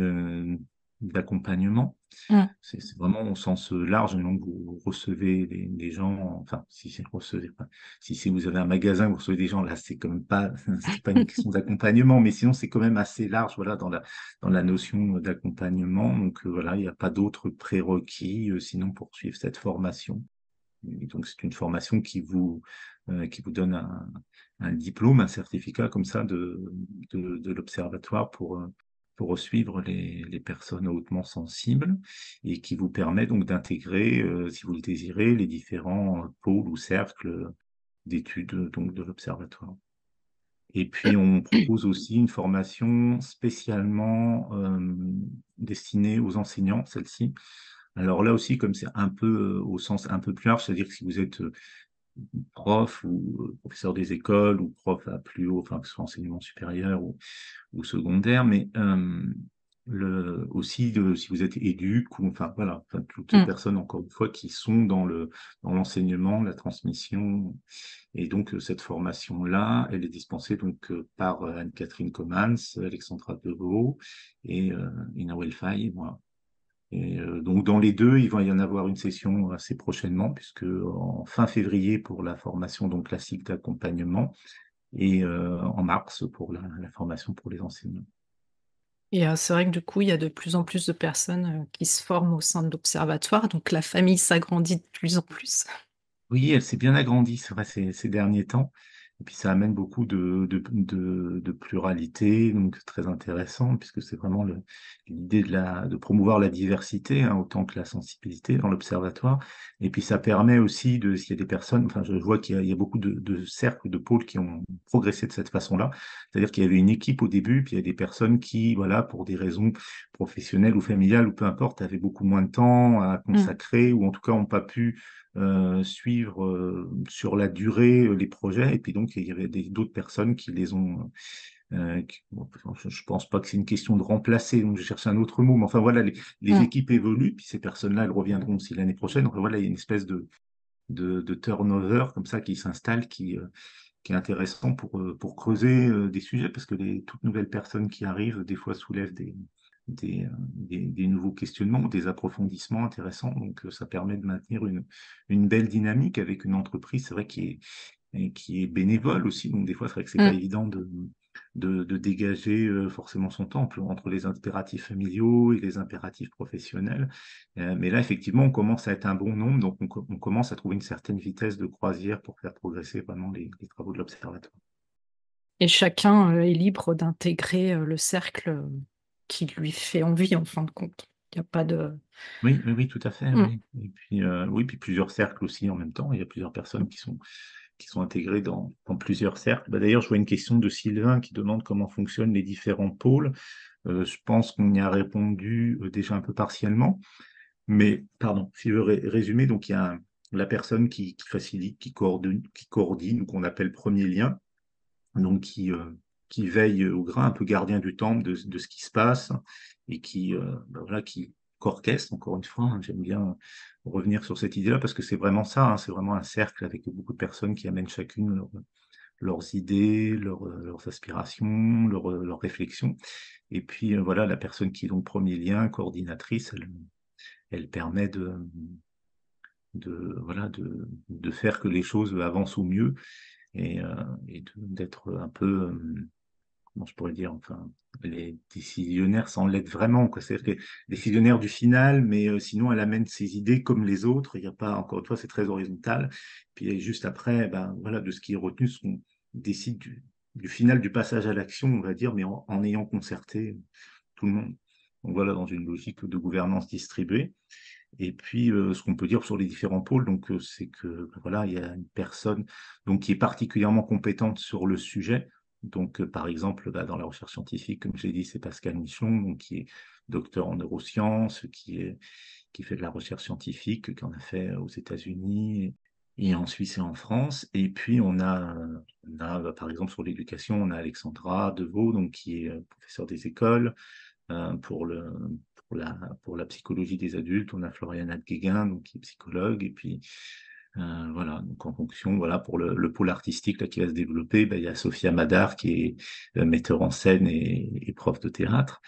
d'accompagnement. Mmh. C'est vraiment au sens large. Donc, vous recevez des, gens, enfin, si c'est recevez pas, si vous avez un magasin, vous recevez des gens, là, c'est quand même pas, c'est pas une question d'accompagnement, mais sinon, c'est quand même assez large, voilà, dans la, dans la notion d'accompagnement. Donc, euh, voilà, il n'y a pas d'autres prérequis, euh, sinon, pour suivre cette formation. Et donc, c'est une formation qui vous, euh, qui vous donne un, un, diplôme, un certificat comme ça de, de, de l'observatoire pour, pour suivre les, personnes hautement sensibles et qui vous permet donc d'intégrer, euh, si vous le désirez, les différents pôles ou cercles d'études donc de l'observatoire. Et puis on propose aussi une formation spécialement euh, destinée aux enseignants, celle-ci. Alors là aussi, comme c'est un peu euh, au sens un peu plus large, c'est-à-dire que si vous êtes prof ou professeur des écoles ou prof à plus haut, enfin que ce soit enseignement supérieur ou, ou secondaire, mais euh, le, aussi de, si vous êtes éduque ou enfin voilà, enfin, toutes les mmh. personnes encore une fois qui sont dans le dans l'enseignement, la transmission et donc cette formation là, elle est dispensée donc par Anne-Catherine Comans, Alexandra Deveau et euh, Ina Welfay et moi. Et euh, donc dans les deux, il va y en avoir une session assez prochainement, puisque en fin février pour la formation donc classique d'accompagnement, et en mars pour la, formation pour les enseignants. Et c'est vrai que du coup, il y a de plus en plus de personnes qui se forment au sein de l'observatoire, donc la famille s'agrandit de plus en plus. Oui, elle s'est bien agrandie, ces derniers temps. Et puis ça amène beaucoup de, de, de, de pluralité, donc très intéressant, puisque c'est vraiment l'idée de, la, de promouvoir la diversité, hein, autant que la sensibilité dans l'observatoire. Et puis ça permet aussi, de s'il y a des personnes, enfin je vois qu'il y, y, a beaucoup de, de cercles, de pôles qui ont progressé de cette façon-là. C'est-à-dire qu'il y avait une équipe au début, puis il y a des personnes qui, voilà, pour des raisons professionnelles ou familiales, ou peu importe, avaient beaucoup moins de temps à mmh. consacrer, ou en tout cas n'ont pas pu euh, suivre euh, sur la durée euh, les projets. Et puis donc, il y avait d'autres personnes qui les ont... Euh, je pense pas que c'est une question de remplacer, donc je cherche un autre mot, mais enfin voilà, les, les mmh. équipes évoluent, puis ces personnes-là, elles reviendront aussi l'année prochaine. Donc voilà, il y a une espèce de, de, de turnover comme ça qui s'installe, qui, qui est intéressant pour, pour creuser des sujets, parce que les toutes nouvelles personnes qui arrivent, des fois, soulèvent des, des, des, nouveaux questionnements, des approfondissements intéressants. Donc, euh, ça permet de maintenir une, une belle dynamique avec une entreprise, c'est vrai, qui est, qui est bénévole aussi. Donc, des fois, c'est vrai que c'est pas mm. évident de, de, de, dégager euh, forcément son temps entre les impératifs familiaux et les impératifs professionnels. Euh, mais là, effectivement, on commence à être un bon nombre, donc on, on commence à trouver une certaine vitesse de croisière pour faire progresser vraiment les, les travaux de l'observatoire. Et chacun est libre d'intégrer le cercle qui lui fait envie en fin de compte. Il n'y a pas de. Oui, oui, oui, tout à fait. Mm. Et puis, euh, oui, puis plusieurs cercles aussi en même temps. Il y a plusieurs personnes qui sont, qui sont intégrées dans, dans plusieurs cercles. Bah, D'ailleurs, je vois une question de Sylvain qui demande comment fonctionnent les différents pôles. Euh, je pense qu'on y a répondu euh, déjà un peu partiellement. Mais, pardon, si je veux résumer, donc il y a la personne qui, qui facilite, qui coordonne, qui coordine, qu'on appelle premier lien, donc qui, qui veille au grain, un peu gardien du temple de, ce qui se passe et qui, euh, ben voilà, qui orchestre, encore une fois. Hein, j'aime bien revenir sur cette idée-là parce que c'est vraiment ça, hein, c'est vraiment un cercle avec beaucoup de personnes qui amènent chacune leurs idées, leurs aspirations, leurs réflexions. Et puis euh, voilà, la personne qui est donc premier lien, coordinatrice, elle, permet de, voilà de, faire que les choses avancent au mieux et, euh, d'être un peu euh, je pourrais dire, enfin, les décisionnaires l'être vraiment. C'est-à-dire que décisionnaire du final, mais euh, sinon elle amène ses idées comme les autres. Il n'y a pas, encore une fois, c'est très horizontal. Puis juste après, ben, voilà, de ce qui est retenu, ce qu'on décide du, final du passage à l'action, on va dire, mais en, ayant concerté tout le monde. Donc voilà, dans une logique de gouvernance distribuée. Et puis, euh, ce qu'on peut dire sur les différents pôles, donc, euh, c'est que voilà, il y a une personne donc qui est particulièrement compétente sur le sujet. Donc, euh, par exemple, bah, dans la recherche scientifique, comme j'ai dit, c'est Pascal Michon, donc, qui est docteur en neurosciences, qui, fait de la recherche scientifique, qui en a fait aux États-Unis et en Suisse et en France. Et puis, on a, bah, par exemple, sur l'éducation, on a Alexandra Deveau, donc, qui est euh, professeur des écoles. Euh, pour la psychologie des adultes, on a Floriana Guéguin, donc, qui est psychologue. Et puis, euh, voilà, donc en fonction, voilà, pour le, le pôle artistique là, qui va se développer, ben, il y a Sophia Madar qui est euh, metteur en scène et, et, prof de théâtre.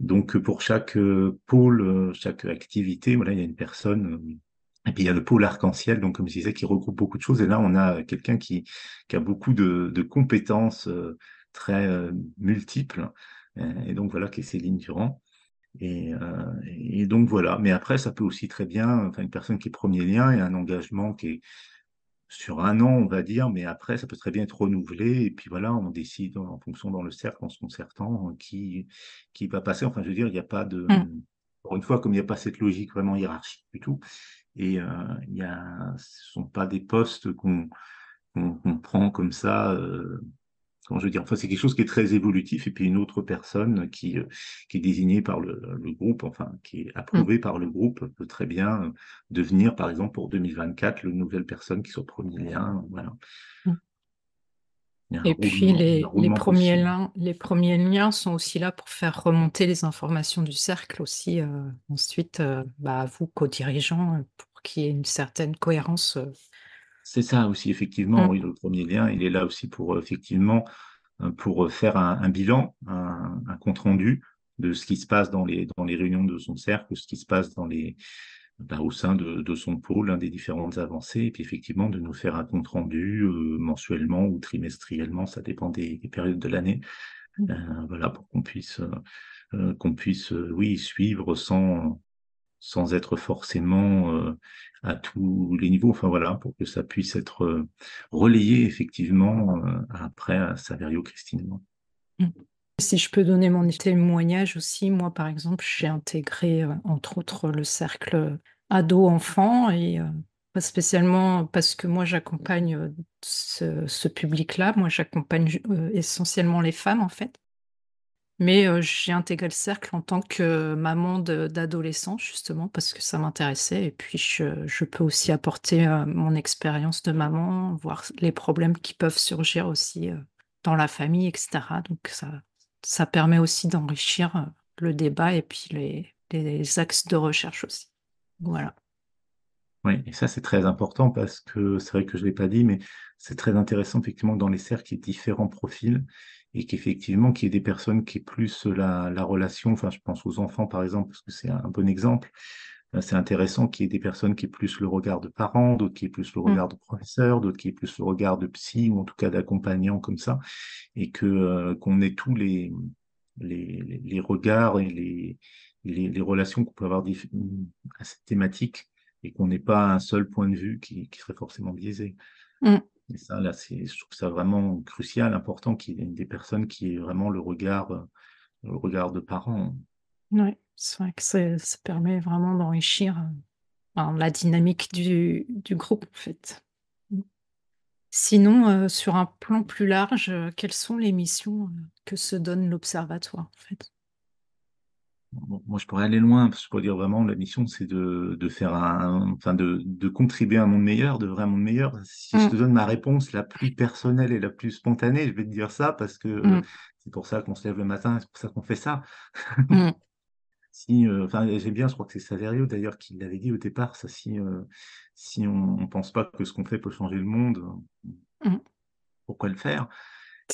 Donc pour chaque euh, pôle, chaque activité, voilà, il y a une personne. Et puis il y a le pôle arc-en-ciel, donc comme je disais, qui regroupe beaucoup de choses. Et là, on a quelqu'un qui, qui a beaucoup de, de compétences très multiples. Et donc voilà, qui est Céline Durand. Et, euh, et, donc voilà. Mais après, ça peut aussi très bien, enfin, une personne qui est premier lien et un engagement qui est sur un an, on va dire, mais après, ça peut très bien être renouvelé. Et puis voilà, on décide en fonction dans le cercle, en se concertant, qui, qui va passer. Enfin, je veux dire, il n'y a pas de. Mmh. Pour une fois, comme il n'y a pas cette logique vraiment hiérarchique du tout, et euh, il y a, ce ne sont pas des postes qu'on qu'on prend comme ça. Euh, comment je veux dire, enfin, c'est quelque chose qui est très évolutif, et puis une autre personne qui, euh, qui est désignée par le, le groupe, enfin, qui est approuvée mm. par le groupe, peut très bien euh, devenir, par exemple, pour 2024, le nouvelle personne qui soit premier lien, voilà. Mm. Et puis les, les, premiers liens, les premiers liens sont aussi là pour faire remonter les informations du cercle aussi. Euh, ensuite, euh, bah, vous, co-dirigeants, pour qu'il y ait une certaine cohérence c'est ça aussi, effectivement, mmh. oui, le premier lien, il est là aussi pour, effectivement, euh, pour faire un, bilan, un, compte-rendu de ce qui se passe dans les, dans les réunions de son cercle, ce qui se passe dans les, bah, au sein de, son pôle, hein, des différentes avancées, et puis effectivement de nous faire un compte rendu mensuellement ou trimestriellement, ça dépend des, périodes de l'année, mmh. voilà, pour qu'on puisse, qu'on puisse, oui, suivre sans, sans être forcément euh, à tous les niveaux, enfin voilà, pour que ça puisse être euh, relayé effectivement euh, après à Saverio Christine. Mmh. Si je peux donner mon témoignage aussi, moi par exemple, j'ai intégré entre autres le cercle ado-enfant et pas spécialement parce que moi j'accompagne ce, ce public-là, moi j'accompagne essentiellement les femmes en fait. Mais j'ai intégré le cercle en tant que maman d'adolescent, justement, parce que ça m'intéressait. Et puis, je, peux aussi apporter mon expérience de maman, voir les problèmes qui peuvent surgir aussi dans la famille, etc. Donc, ça, permet aussi d'enrichir le débat et puis les, les axes de recherche aussi. Voilà. Oui, et ça c'est très important parce que c'est vrai que je ne l'ai pas dit, mais c'est très intéressant effectivement dans les cercles, il y a différents profils et qu'effectivement, qu'il y ait des personnes qui aient plus la, la, relation, enfin, je pense aux enfants, par exemple, parce que c'est un bon exemple. Euh, c'est intéressant qu'il y ait des personnes qui aient plus le regard de parents, d'autres qui aient plus le mmh. regard de professeurs, d'autres qui aient plus le regard de psy, ou en tout cas d'accompagnants comme ça, et que euh, qu'on ait tous les, les, les regards et les, les, les relations qu'on peut avoir à cette thématique, et qu'on n'ait pas un seul point de vue qui, qui serait forcément biaisé. Mmh. Ça, là, je trouve ça vraiment crucial, important qu'il y ait des personnes qui aient vraiment le regard, euh, le regard de parents. Oui, c'est vrai que ça permet vraiment d'enrichir euh, la dynamique du, du, groupe, en fait. Sinon, euh, sur un plan plus large, quelles sont les missions que se donne l'Observatoire, en fait? Moi, je pourrais aller loin, parce que je pourrais dire vraiment, la mission, c'est de, de, faire un, enfin, de, de, contribuer à un monde meilleur, de vraiment monde meilleur. Si je te mm. donne ma réponse la plus personnelle et la plus spontanée, je vais te dire ça parce que mm. c'est pour ça qu'on se lève le matin, c'est pour ça qu'on fait ça. Mm. si, euh, enfin, j'aime bien, je crois que c'est Saverio d'ailleurs qui l'avait dit au départ, ça, si, euh, si on ne pense pas que ce qu'on fait peut changer le monde, pourquoi le faire?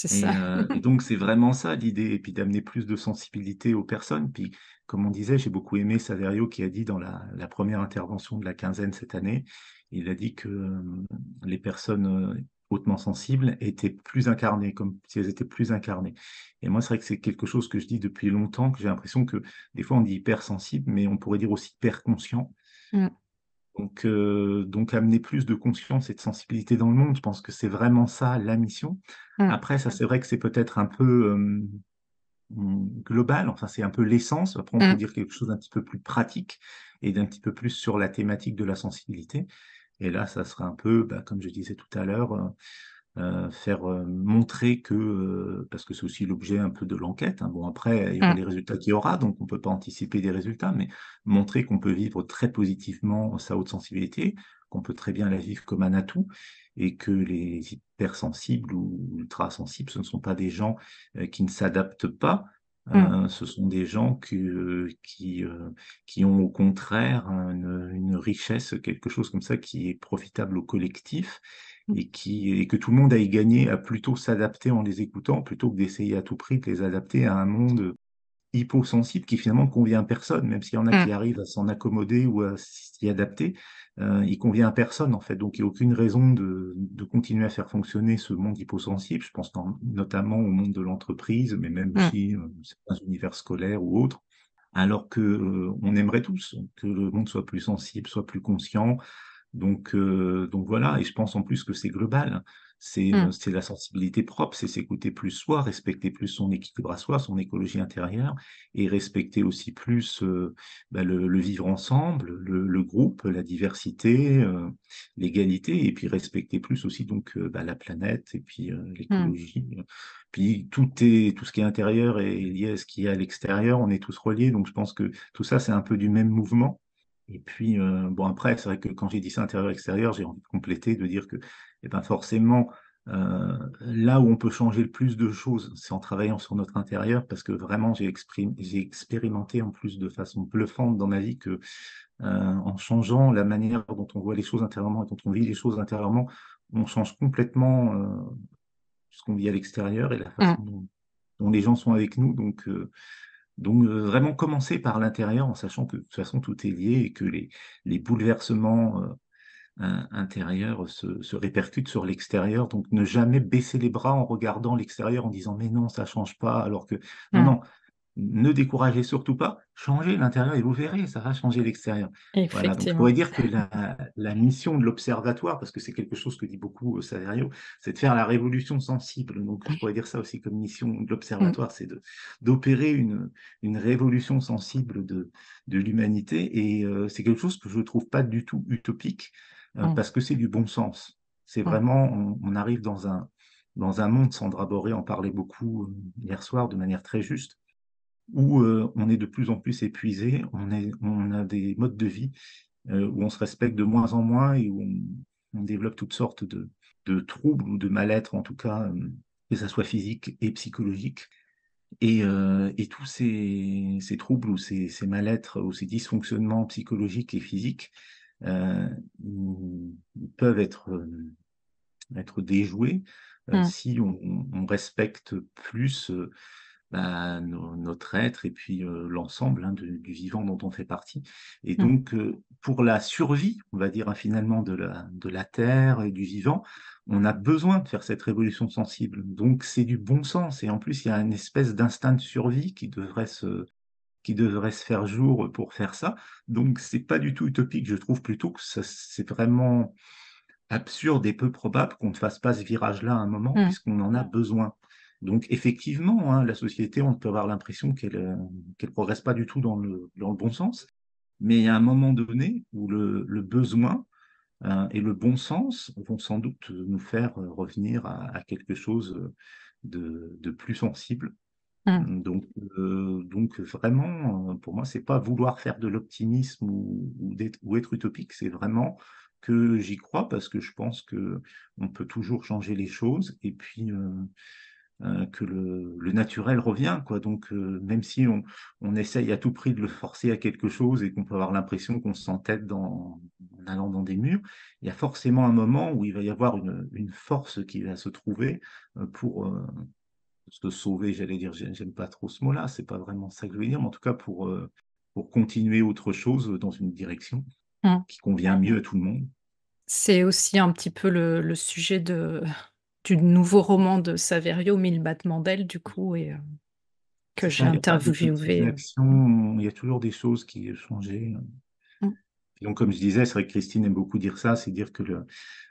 Et, euh, et, donc, c'est vraiment ça l'idée, et puis d'amener plus de sensibilité aux personnes. Puis, comme on disait, j'ai beaucoup aimé Saverio qui a dit dans la, la, première intervention de la quinzaine cette année, il a dit que euh, les personnes euh, hautement sensibles étaient plus incarnées, comme si elles étaient plus incarnées. Et moi, c'est vrai que c'est quelque chose que je dis depuis longtemps, que j'ai l'impression que des fois on dit hypersensible, mais on pourrait dire aussi hyper conscient. Donc, euh, donc, amener plus de conscience et de sensibilité dans le monde, je pense que c'est vraiment ça la mission. Mmh. Après, ça, c'est vrai que c'est peut-être un peu euh, global, enfin, c'est un peu l'essence. Après, on peut mmh. dire quelque chose d'un petit peu plus pratique et d'un petit peu plus sur la thématique de la sensibilité. Et là, ça sera un peu, bah, comme je disais tout à l'heure, euh, faire euh, montrer que, euh, parce que c'est aussi l'objet un peu de l'enquête, hein. bon après, il y aura mmh. les résultats qu'il y aura, donc on ne peut pas anticiper des résultats, mais montrer qu'on peut vivre très positivement sa haute sensibilité, qu'on peut très bien la vivre comme un atout, et que les hypersensibles ou ultra-sensibles, ce ne sont pas des gens qui ne s'adaptent pas, mmh. ce sont des gens qui, qui, qui ont au contraire une, une, richesse, quelque chose comme ça qui est profitable au collectif et, qui, et que tout le monde a y gagné à plutôt s'adapter en les écoutant plutôt que d'essayer à tout prix de les adapter à un monde hyposensible qui finalement convient à personne, même s'il y en a qui mmh. arrivent à s'en accommoder ou à s'y adapter, euh, il convient à personne en fait. Donc il n'y a aucune raison de, de, continuer à faire fonctionner ce monde hyposensible. Je pense notamment au monde de l'entreprise, mais même mmh. aussi euh, certains univers scolaires ou autres. Alors que euh, on aimerait tous que le monde soit plus sensible, soit plus conscient, donc, euh, donc voilà, et je pense en plus que c'est global. C'est mmh. c'est la sensibilité propre, c'est s'écouter plus soi, respecter plus son équilibre à soi, son écologie intérieure, et respecter aussi plus euh, bah, le, le, vivre ensemble, le, le, groupe, la diversité, euh, l'égalité, et puis respecter plus aussi donc bah, la planète et puis mmh. l'écologie. Puis tout est tout ce qui est intérieur est lié à ce qui est à l'extérieur. On est tous reliés, donc je pense que tout ça c'est un peu du même mouvement. Et puis, euh, bon, après, c'est vrai que quand j'ai dit ça intérieur-extérieur, j'ai envie de compléter, de dire que, eh ben, forcément, euh, là où on peut changer le plus de choses, c'est en travaillant sur notre intérieur, parce que vraiment, j'ai expérimenté en plus de façon bluffante dans ma vie que, euh, en changeant la manière dont on voit les choses intérieurement et dont on vit les choses intérieurement, on change complètement ce qu'on vit à l'extérieur et la façon mmh. dont, dont, les gens sont avec nous. Donc, Donc vraiment commencer par l'intérieur en sachant que de toute façon tout est lié et que les, les bouleversements intérieur se, se, répercute sur l'extérieur. Donc, ne jamais baisser les bras en regardant l'extérieur en disant mais non, ça change pas. Alors que non, mmh. non, ne découragez surtout pas, changez l'intérieur et vous verrez, ça va changer l'extérieur. Voilà, donc je pourrais dire que la, la mission de l'observatoire, parce que c'est quelque chose que dit beaucoup euh, Saverio, c'est de faire la révolution sensible. Donc je pourrais dire ça aussi comme mission de l'observatoire, c'est d'opérer une, une révolution sensible de, de l'humanité. Et euh, c'est quelque chose que je ne trouve pas du tout utopique. Euh, mmh. parce que c'est du bon sens. C'est mmh. vraiment, on, arrive dans un, dans un monde, Sandra Boré en parlait beaucoup hier soir de manière très juste, où euh, on est de plus en plus épuisé, on, est, on a des modes de vie où on se respecte de moins en moins et où on, développe toutes sortes de, de troubles ou de mal-être, en tout cas, que ce soit physique et psychologique. Et, et tous ces, ces, troubles ou ces, ces mal-être ou ces dysfonctionnements psychologiques et physiques, euh, peuvent être, euh, être déjoués euh, mmh. si on, on, respecte plus bah, notre être et puis l'ensemble hein, du vivant dont on fait partie. Et mmh. donc, pour la survie, on va dire hein, finalement, de la, de la Terre et du vivant, on a besoin de faire cette révolution sensible. Donc, c'est du bon sens. Et en plus, il y a une espèce d'instinct de survie qui devrait se, qui devrait se faire jour pour faire ça. Donc, c'est pas du tout utopique. Je trouve plutôt que c'est vraiment absurde et peu probable qu'on ne fasse pas ce virage-là à un moment, mmh. puisqu'on en a besoin. Donc, effectivement, hein, la société, on peut avoir l'impression qu'elle ne progresse pas du tout dans le, dans le bon sens. Mais il y a un moment donné où le, le besoin euh, et le bon sens vont sans doute nous faire revenir à, à quelque chose de, de plus sensible Mmh. Donc, euh, donc vraiment, pour moi, c'est pas vouloir faire de l'optimisme ou, ou, être utopique, c'est vraiment que j'y crois parce que je pense que on peut toujours changer les choses et puis euh, euh, que le, le, naturel revient, quoi. Donc, même si on, on, essaye à tout prix de le forcer à quelque chose et qu'on peut avoir l'impression qu'on s'entête dans, en allant dans des murs, il y a forcément un moment où il va y avoir une, une force qui va se trouver pour se sauver, j'allais dire, j'aime pas trop ce mot-là, c'est pas vraiment ça que je veux dire, mais en tout cas pour, euh, pour continuer autre chose dans une direction mmh. qui convient mieux à tout le monde. C'est aussi un petit peu le, le sujet de, du nouveau roman de Saverio, Mille battements d'ailes, du coup, et, euh, que j'ai interviewé. Euh. Il y a toujours des choses qui ont changé. Mmh. Donc, comme je disais, c'est vrai que Christine aime beaucoup dire ça, c'est dire que le,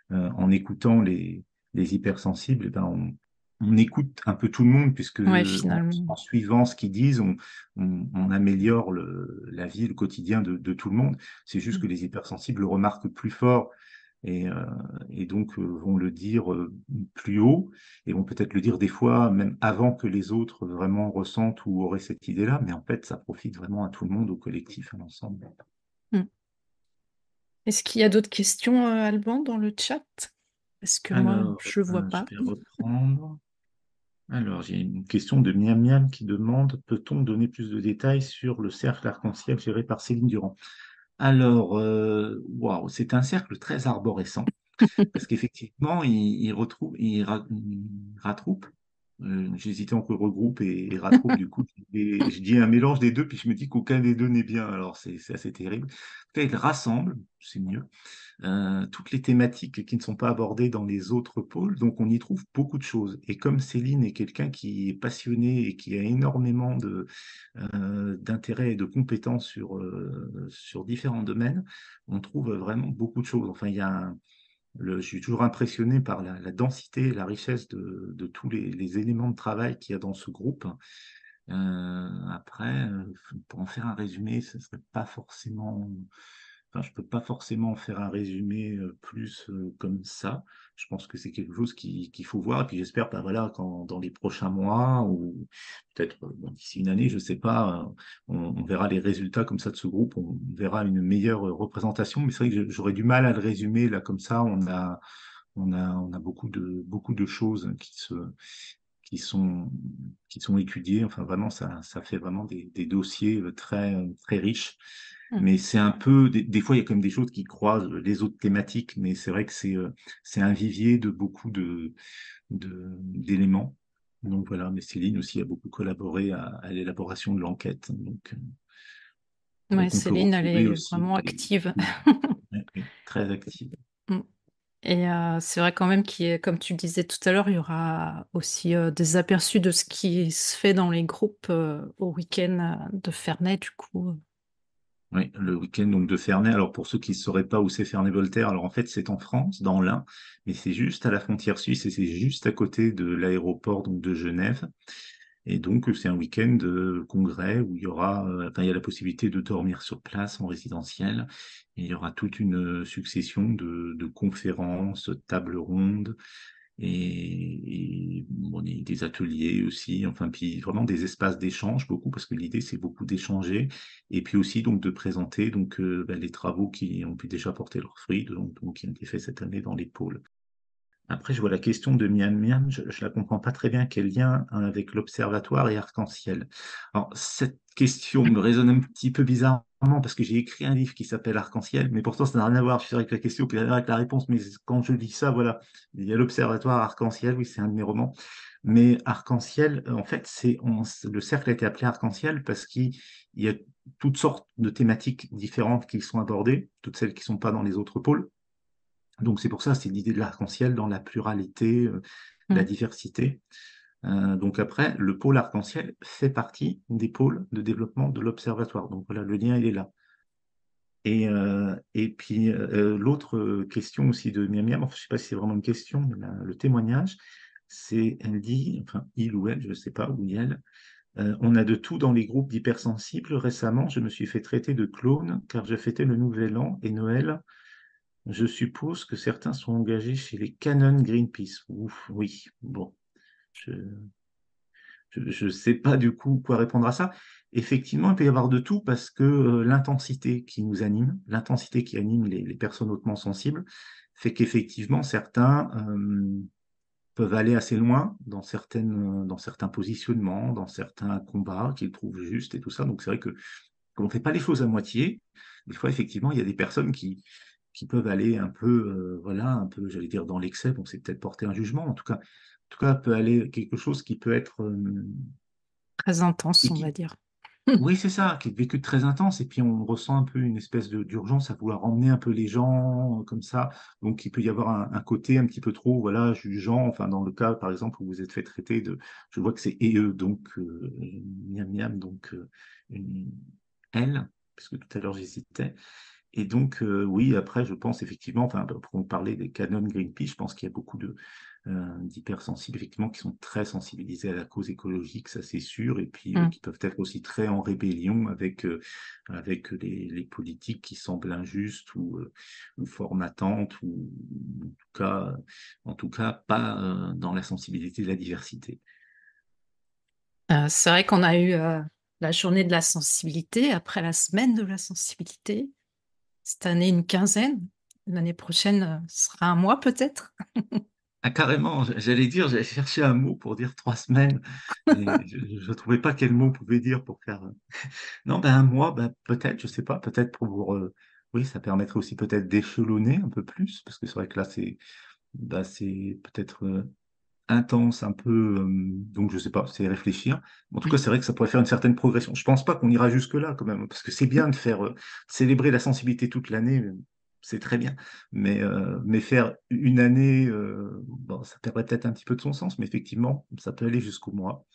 en écoutant les, les hypersensibles, ben on, on écoute un peu tout le monde, puisque en, suivant ce qu'ils disent, on, on, améliore le, la vie, le quotidien de, de tout le monde. C'est juste mmh. que les hypersensibles le remarquent plus fort et, euh, et donc euh, vont le dire euh, plus haut et vont peut-être le dire des fois même avant que les autres vraiment ressentent ou auraient cette idée-là. Mais en fait, ça profite vraiment à tout le monde, au collectif, à l'ensemble. Mmh. Est-ce qu'il y a d'autres questions, Alban, dans le chat? Parce que moi, je ne vois pas. Je vais reprendre. Alors, j'ai une question de Miam Miam qui demande peut-on donner plus de détails sur le cercle arc-en-ciel géré par Céline Durand? Alors, euh, waouh, c'est un cercle très arborescent parce qu'effectivement, il, retrouve, il, rattrape euh, J'hésitais entre regroupe et, et rattrape, du coup, je dis un mélange des deux, puis je me dis qu'aucun des deux n'est bien, alors c'est assez terrible. Cas, il rassemble, c'est mieux, euh, toutes les thématiques qui ne sont pas abordées dans les autres pôles, donc on y trouve beaucoup de choses. Et comme Céline est quelqu'un qui est passionné et qui a énormément euh, d'intérêt et de compétences sur, euh, sur différents domaines, on trouve vraiment beaucoup de choses. Enfin, il y a je suis toujours impressionné par la, densité la richesse de, tous les, éléments de travail qu'il y a dans ce groupe. Après, pour en faire un résumé, ce ne serait pas forcément je ne peux pas forcément faire un résumé plus comme ça. Je pense que c'est quelque chose qu'il faut voir. Et puis j'espère, ben voilà, quand dans les prochains mois ou peut-être d'ici une année, je sais pas, on, verra les résultats comme ça de ce groupe. On verra une meilleure représentation. Mais c'est vrai que j'aurais du mal à le résumer là comme ça. On a, on a, on a beaucoup de beaucoup de choses qui se qui sont qui sont étudiées. Enfin, vraiment, ça, ça fait vraiment des, des dossiers très très riches. Mmh. Mais c'est un peu, des, fois, il y a quand même des choses qui croisent les autres thématiques, mais c'est vrai que c'est euh, c'est un vivier de beaucoup de d'éléments. Donc voilà, mais Céline aussi a beaucoup collaboré à, l'élaboration de l'enquête. Donc, ouais, Céline, elle est vraiment active. très active. Mm. Et euh, c'est vrai quand même qu'il comme tu le disais tout à l'heure, il y aura aussi euh, des aperçus de ce qui se fait dans les groupes euh, au week-end de Ferney, du coup. Oui, le week-end donc de Ferney. Alors pour ceux qui ne sauraient pas où c'est Ferney-Voltaire, alors en fait c'est en France, dans l'Ain, mais c'est juste à la frontière suisse et c'est juste à côté de l'aéroport de Genève. Et donc c'est un week-end de congrès où il y aura, euh, enfin, il y la possibilité de dormir sur place en résidentiel. Il y aura toute une succession de, de conférences, tables rondes, et, bon, des ateliers aussi, enfin, puis vraiment des espaces d'échange beaucoup, parce que l'idée c'est beaucoup d'échanger, et puis aussi donc de présenter donc euh, ben, les travaux qui ont pu déjà porter leurs fruits, donc, qui ont été faits cette année dans les pôles. Après, je vois la question de Miam Miam, je ne la comprends pas très bien, quel lien avec l'observatoire et Arc-en-Ciel? Alors, cette question me résonne un petit peu bizarrement parce que j'ai écrit un livre qui s'appelle Arc-en-Ciel, mais pourtant ça n'a rien à voir, je suis avec la question, puis avec la réponse, mais quand je dis ça, voilà, il y a l'observatoire Arc-en-Ciel, oui, c'est un de mes romans, mais Arc-en-Ciel, en fait, c'est le cercle a été appelé Arc-en-Ciel parce qu'il y a toutes sortes de thématiques différentes qui sont abordées, toutes celles qui ne sont pas dans les autres pôles, donc c'est pour ça, c'est l'idée de l'arc-en-ciel dans la pluralité, euh, la mmh. diversité. Euh, donc après, le pôle arc-en-ciel fait partie des pôles de développement de l'observatoire. Donc voilà, le lien, il est là. Et, euh, et puis l'autre question aussi de Miam Miam, je ne sais pas si c'est vraiment une question, mais le témoignage, c'est, elle dit, enfin il ou elle, je ne sais pas, ou elle, on a de tout dans les groupes d'hypersensibles. Récemment, je me suis fait traiter de clone car je fêtais le Nouvel An et Noël je suppose que certains sont engagés chez les Canon Greenpeace. Ouf, oui, bon. Je ne sais pas du coup quoi répondre à ça. Effectivement, il peut y avoir de tout parce que euh, l'intensité qui nous anime, l'intensité qui anime les, personnes hautement sensibles, fait qu'effectivement, certains euh, peuvent aller assez loin dans, certaines, dans certains positionnements, dans certains combats qu'ils trouvent justes et tout ça. Donc c'est vrai que quand on ne fait pas les choses à moitié, des fois, effectivement, il y a des personnes qui, peuvent aller un peu, euh, voilà, un peu, j'allais dire, dans l'excès. Bon, c'est peut-être porter un jugement. En tout cas, tout cas, peut aller quelque chose qui peut être euh, très intense, on va dire. oui, c'est ça, qui est vécu très intense. Et puis, on ressent un peu une espèce d'urgence à vouloir emmener un peu les gens euh, comme ça. Donc, il peut y avoir un, côté un petit peu trop, voilà, jugeant. Enfin, dans le cas, par exemple, où vous êtes fait traiter de, je vois que c'est et eux, donc miam miam, donc une, elle, puisque tout à l'heure j'hésitais. Et donc, euh, oui, après, je pense effectivement, enfin, pour parler des canons Greenpeace, je pense qu'il y a beaucoup de, euh, d'hypersensibles, effectivement, qui sont très sensibilisés à la cause écologique, ça c'est sûr, et puis euh, mmh. qui peuvent être aussi très en rébellion avec, avec les, politiques qui semblent injustes ou, ou formatantes, ou en tout cas, en tout cas pas dans la sensibilité de la diversité. c'est vrai qu'on a eu la journée de la sensibilité, après la semaine de la sensibilité cette année une quinzaine. L'année prochaine, euh, ce sera un mois peut-être. Ah, carrément, j'allais dire, j'allais chercher un mot pour dire trois semaines. je ne trouvais pas quel mot pouvait dire pour faire. Euh, non, ben un mois, ben, peut-être, je ne sais pas, peut-être pour. Euh, oui, ça permettrait aussi peut-être d'échelonner un peu plus, parce que c'est vrai que là, c'est ben, c'est peut-être intense, un peu. donc, je ne sais pas, c'est réfléchir. En tout cas, c'est vrai que ça pourrait faire une certaine progression. Je ne pense pas qu'on ira jusque-là, quand même, parce que c'est bien de faire célébrer la sensibilité toute l'année, c'est très bien. Mais, mais faire une année, bon, ça perdrait peut-être un petit peu de son sens, mais effectivement, ça peut aller jusqu'au mois.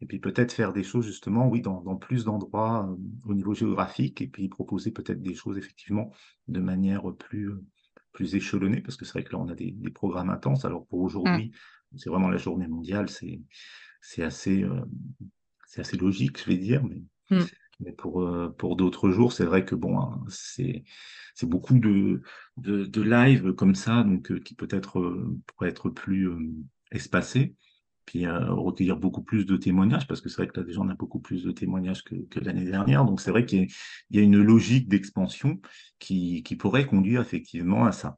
Et puis peut-être faire des choses justement, oui, dans, plus d'endroits au niveau géographique, et puis proposer peut-être des choses effectivement de manière plus, plus échelonnée, parce que c'est vrai que là, on a des, programmes intenses. Alors pour mmh. aujourd'hui, c'est vraiment la journée mondiale, c'est, assez, euh, c'est assez logique, je vais dire, mais, hmm. Mais pour, euh, pour d'autres jours, c'est vrai que bon, hein, c'est, beaucoup de, de, live comme ça, donc euh, qui peut-être pourrait être plus espacé, puis recueillir beaucoup plus de témoignages, parce que c'est vrai que là déjà on a beaucoup plus de témoignages que, l'année dernière, donc c'est vrai qu'il y, a, une logique d'expansion qui, qui pourrait conduire effectivement à ça.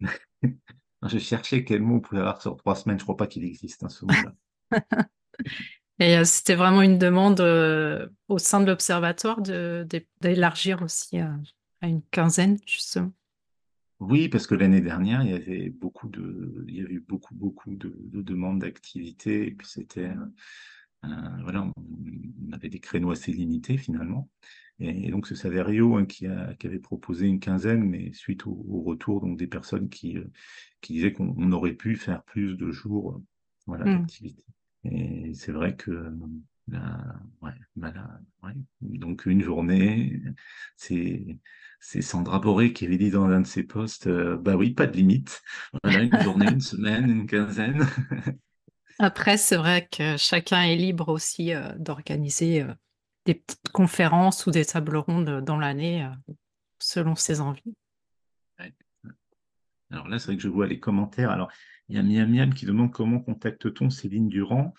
Je cherchais quel mot on pouvait avoir sur trois semaines. Je crois pas qu'il existe hein, ce mot-là. Et euh, c'était vraiment une demande euh, au sein de l'observatoire d'élargir aussi à une quinzaine, justement. Oui, parce que l'année dernière, il y avait beaucoup de, il y avait eu beaucoup, beaucoup de, demandes d'activité, et puis c'était, voilà, on avait des créneaux assez limités finalement. Et, donc, c'est Saverio hein, qui, avait proposé une quinzaine, mais suite au, retour donc, des personnes qui, euh, qui disaient qu'on aurait pu faire plus de jours euh, voilà, mmh. d'activité. Et c'est vrai que ouais, bah donc une journée, c'est c'est Sandra Boré qui avait dit dans l'un de ses posts, euh, bah oui, pas de limite. Voilà, une journée, une semaine, une quinzaine. Après, c'est vrai que chacun est libre aussi d'organiser des petites conférences ou des tables rondes dans l'année euh, selon ses envies. Alors là, c'est vrai que je vois les commentaires. Alors, il y a Miam Miam qui demande comment contacte-t-on Céline Durand?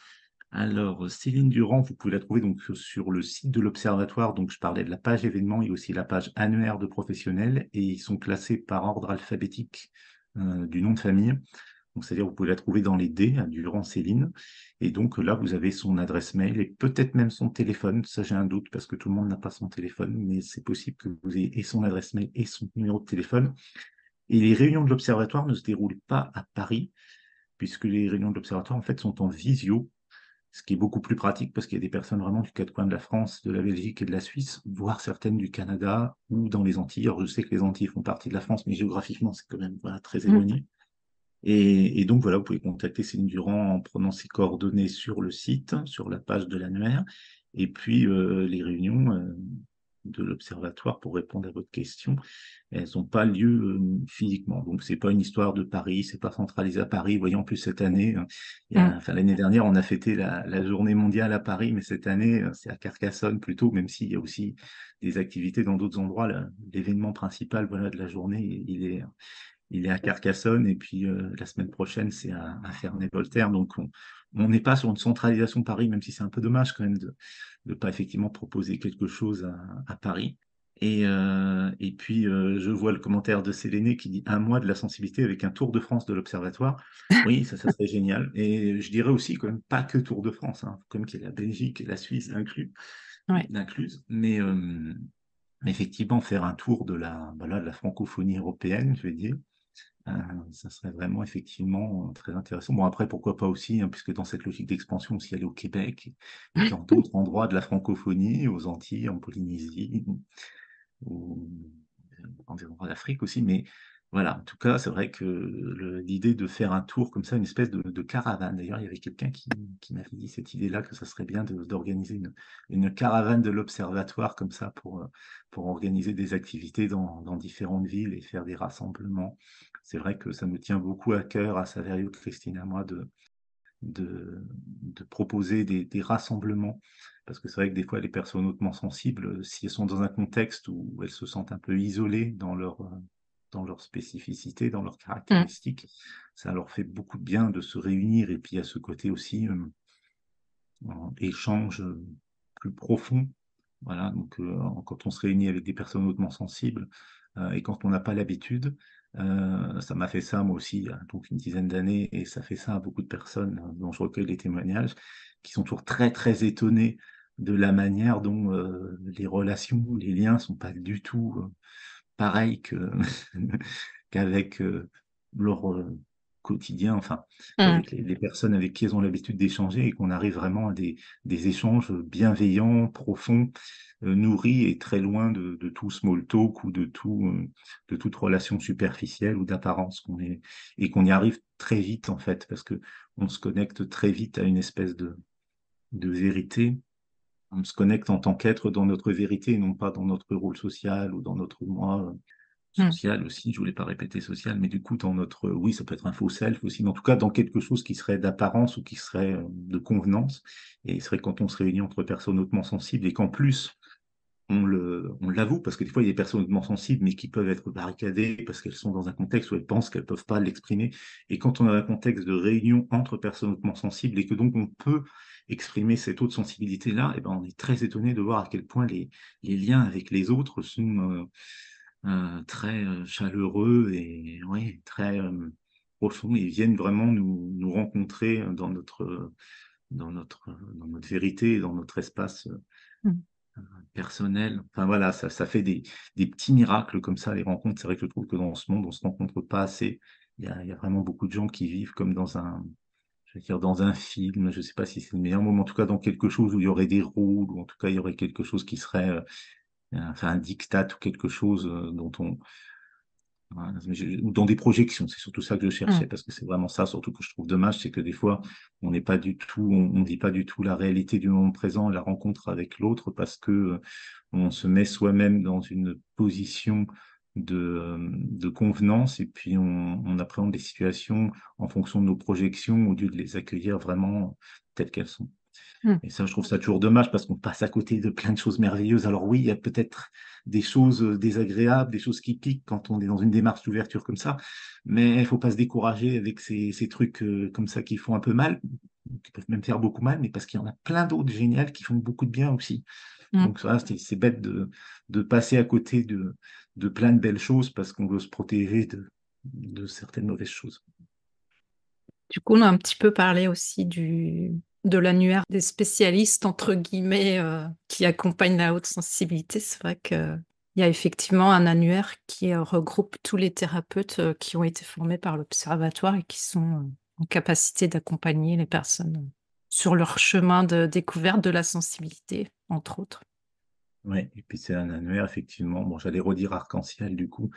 Alors, Céline Durand, vous pouvez la trouver donc sur le site de l'Observatoire. Donc, je parlais de la page événements et aussi la page annuaire de professionnels. Et ils sont classés par ordre alphabétique euh, du nom de famille c'est-à-dire vous pouvez la trouver dans les D, hein, durant Céline. Et donc là, vous avez son adresse mail et peut-être même son téléphone. Ça, j'ai un doute parce que tout le monde n'a pas son téléphone, mais c'est possible que vous ayez et son adresse mail et son numéro de téléphone. Et les réunions de l'Observatoire ne se déroulent pas à Paris, puisque les réunions de l'Observatoire, en fait, sont en visio, ce qui est beaucoup plus pratique parce qu'il y a des personnes vraiment du quatre coins de la France, de la Belgique et de la Suisse, voire certaines du Canada ou dans les Antilles. Alors, je sais que les Antilles font partie de la France, mais géographiquement, c'est quand même très mmh. éloigné. Et, donc voilà, vous pouvez contacter Céline Durand en prenant ses coordonnées sur le site, sur la page de l'annuaire, et puis euh, les réunions euh, de l'observatoire pour répondre à votre question, elles n'ont pas lieu euh, physiquement. Donc c'est pas une histoire de Paris, c'est pas centralisé à Paris. Voyons plus cette année, hein, mmh. enfin l'année dernière on a fêté la, journée mondiale à Paris, mais cette année c'est à Carcassonne plutôt, même s'il y a aussi des activités dans d'autres endroits. L'événement principal voilà de la journée, il est il est à Carcassonne et puis euh, la semaine prochaine c'est à, à Ferney-Voltaire. Donc on n'est pas sur une centralisation Paris, même si c'est un peu dommage quand même de ne pas effectivement proposer quelque chose à, Paris. Et, euh, et puis euh, je vois le commentaire de Séléné qui dit un mois de la sensibilité avec un Tour de France de l'Observatoire. Oui, ça, ça serait génial. Et je dirais aussi quand même pas que Tour de France, hein, comme qu'il y a la Belgique et la Suisse inclus, incluses. Mais effectivement faire un tour de la, de la francophonie européenne, je vais dire, euh, ça serait vraiment effectivement très intéressant. Bon, après, pourquoi pas aussi, hein, puisque dans cette logique d'expansion, aussi aller au Québec, et dans d'autres endroits de la francophonie, aux Antilles, en Polynésie, ou en d'Afrique aussi, mais voilà, en tout cas, c'est vrai que l'idée de faire un tour comme ça, une espèce de, caravane, d'ailleurs, il y avait quelqu'un qui, m'avait dit cette idée-là, que ça serait bien d'organiser une, caravane de l'observatoire comme ça pour, pour organiser des activités dans, différentes villes et faire des rassemblements. C'est vrai que ça me tient beaucoup à cœur, à Saverio, Christine, à moi, de, proposer des, des rassemblements parce que c'est vrai que des fois, les personnes hautement sensibles, si elles sont dans un contexte où elles se sentent un peu isolées dans leur, dans leur spécificité, dans leurs mmh. caractéristiques. Ça leur fait beaucoup de bien de se réunir et puis à ce côté aussi euh, échange plus profond. Voilà, donc euh, quand on se réunit avec des personnes hautement sensibles euh, et quand on n'a pas l'habitude, ça m'a fait ça moi aussi il y a donc une dizaine d'années et ça fait ça à beaucoup de personnes dont je recueille les témoignages qui sont toujours très très étonnés de la manière dont les relations, les liens sont pas du tout pareil que qu'avec euh, leur euh, quotidien, enfin, mmh. avec les, personnes avec qui elles ont l'habitude d'échanger et qu'on arrive vraiment à des, des échanges bienveillants, profonds, euh, nourris et très loin de, de, tout small talk ou de, tout, de toute relation superficielle ou d'apparence qu'on est, et qu'on y arrive très vite en fait, parce que on se connecte très vite à une espèce de, de vérité on se connecte en tant qu'être dans notre vérité, non pas dans notre rôle social ou dans notre moi euh, hmm. social aussi. Je voulais pas répéter social, mais du coup dans notre, oui, ça peut être un faux self aussi, mais en tout cas dans quelque chose qui serait d'apparence ou qui serait euh, de convenance. Et ce serait quand on se réunit entre personnes hautement sensibles et qu'en plus on l'avoue parce que des fois il y a des personnes hautement sensibles mais qui peuvent être barricadées parce qu'elles sont dans un contexte où elles pensent qu'elles peuvent pas l'exprimer. Et quand on a un contexte de réunion entre personnes hautement sensibles et que donc on peut exprimer cette autre sensibilité-là, eh ben, on est très étonné de voir à quel point les, liens avec les autres sont euh, euh, très euh, chaleureux et très profonds et viennent vraiment nous, nous rencontrer dans notre, dans, notre, dans notre vérité, dans notre espace mmh. Personnel. Enfin voilà, ça, ça fait des, petits miracles comme ça, les rencontres. C'est vrai que je trouve que dans ce monde, on se rencontre pas assez. Il y a, il y a vraiment beaucoup de gens qui vivent comme dans un, je veux dire, dans un film. Je sais pas si c'est le meilleur moment, en tout cas dans quelque chose où il y aurait des rôles, ou en tout cas il y aurait quelque chose qui serait, euh, un dictat ou quelque chose euh, dont on, dans des projections, c'est surtout ça que je cherchais, mmh. parce que c'est vraiment ça, surtout que je trouve dommage, c'est que des fois, on n'est pas du tout, on ne dit pas du tout la réalité du moment présent, la rencontre avec l'autre, parce que euh, on se met soi-même dans une position de, euh, de convenance, et puis on, on, appréhende des situations en fonction de nos projections, au lieu de les accueillir vraiment telles qu'elles sont. Mmh. Et ça, je trouve ça toujours dommage parce qu'on passe à côté de plein de choses merveilleuses. Alors oui, il y a peut-être des choses euh, désagréables, des choses qui piquent quand on est dans une démarche d'ouverture comme ça, mais il faut pas se décourager avec ces, ces trucs euh, comme ça qui font un peu mal, qui peuvent même faire beaucoup mal, mais parce qu'il y en a plein d'autres géniales qui font beaucoup de bien aussi. Mmh. Donc ça, c'est bête de, de passer à côté de, de plein de belles choses parce qu'on veut se protéger de, de certaines mauvaises choses. Du coup, on a un petit peu parlé aussi de l'annuaire des spécialistes, entre guillemets, euh, qui accompagnent la haute sensibilité. C'est vrai qu'il y a effectivement un annuaire qui euh, regroupe tous les thérapeutes euh, qui ont été formés par l'Observatoire et qui sont en capacité d'accompagner les personnes sur leur chemin de découverte de la sensibilité, entre autres. Oui, et puis c'est un annuaire, effectivement. Bon, j'allais redire arc-en-ciel du coup.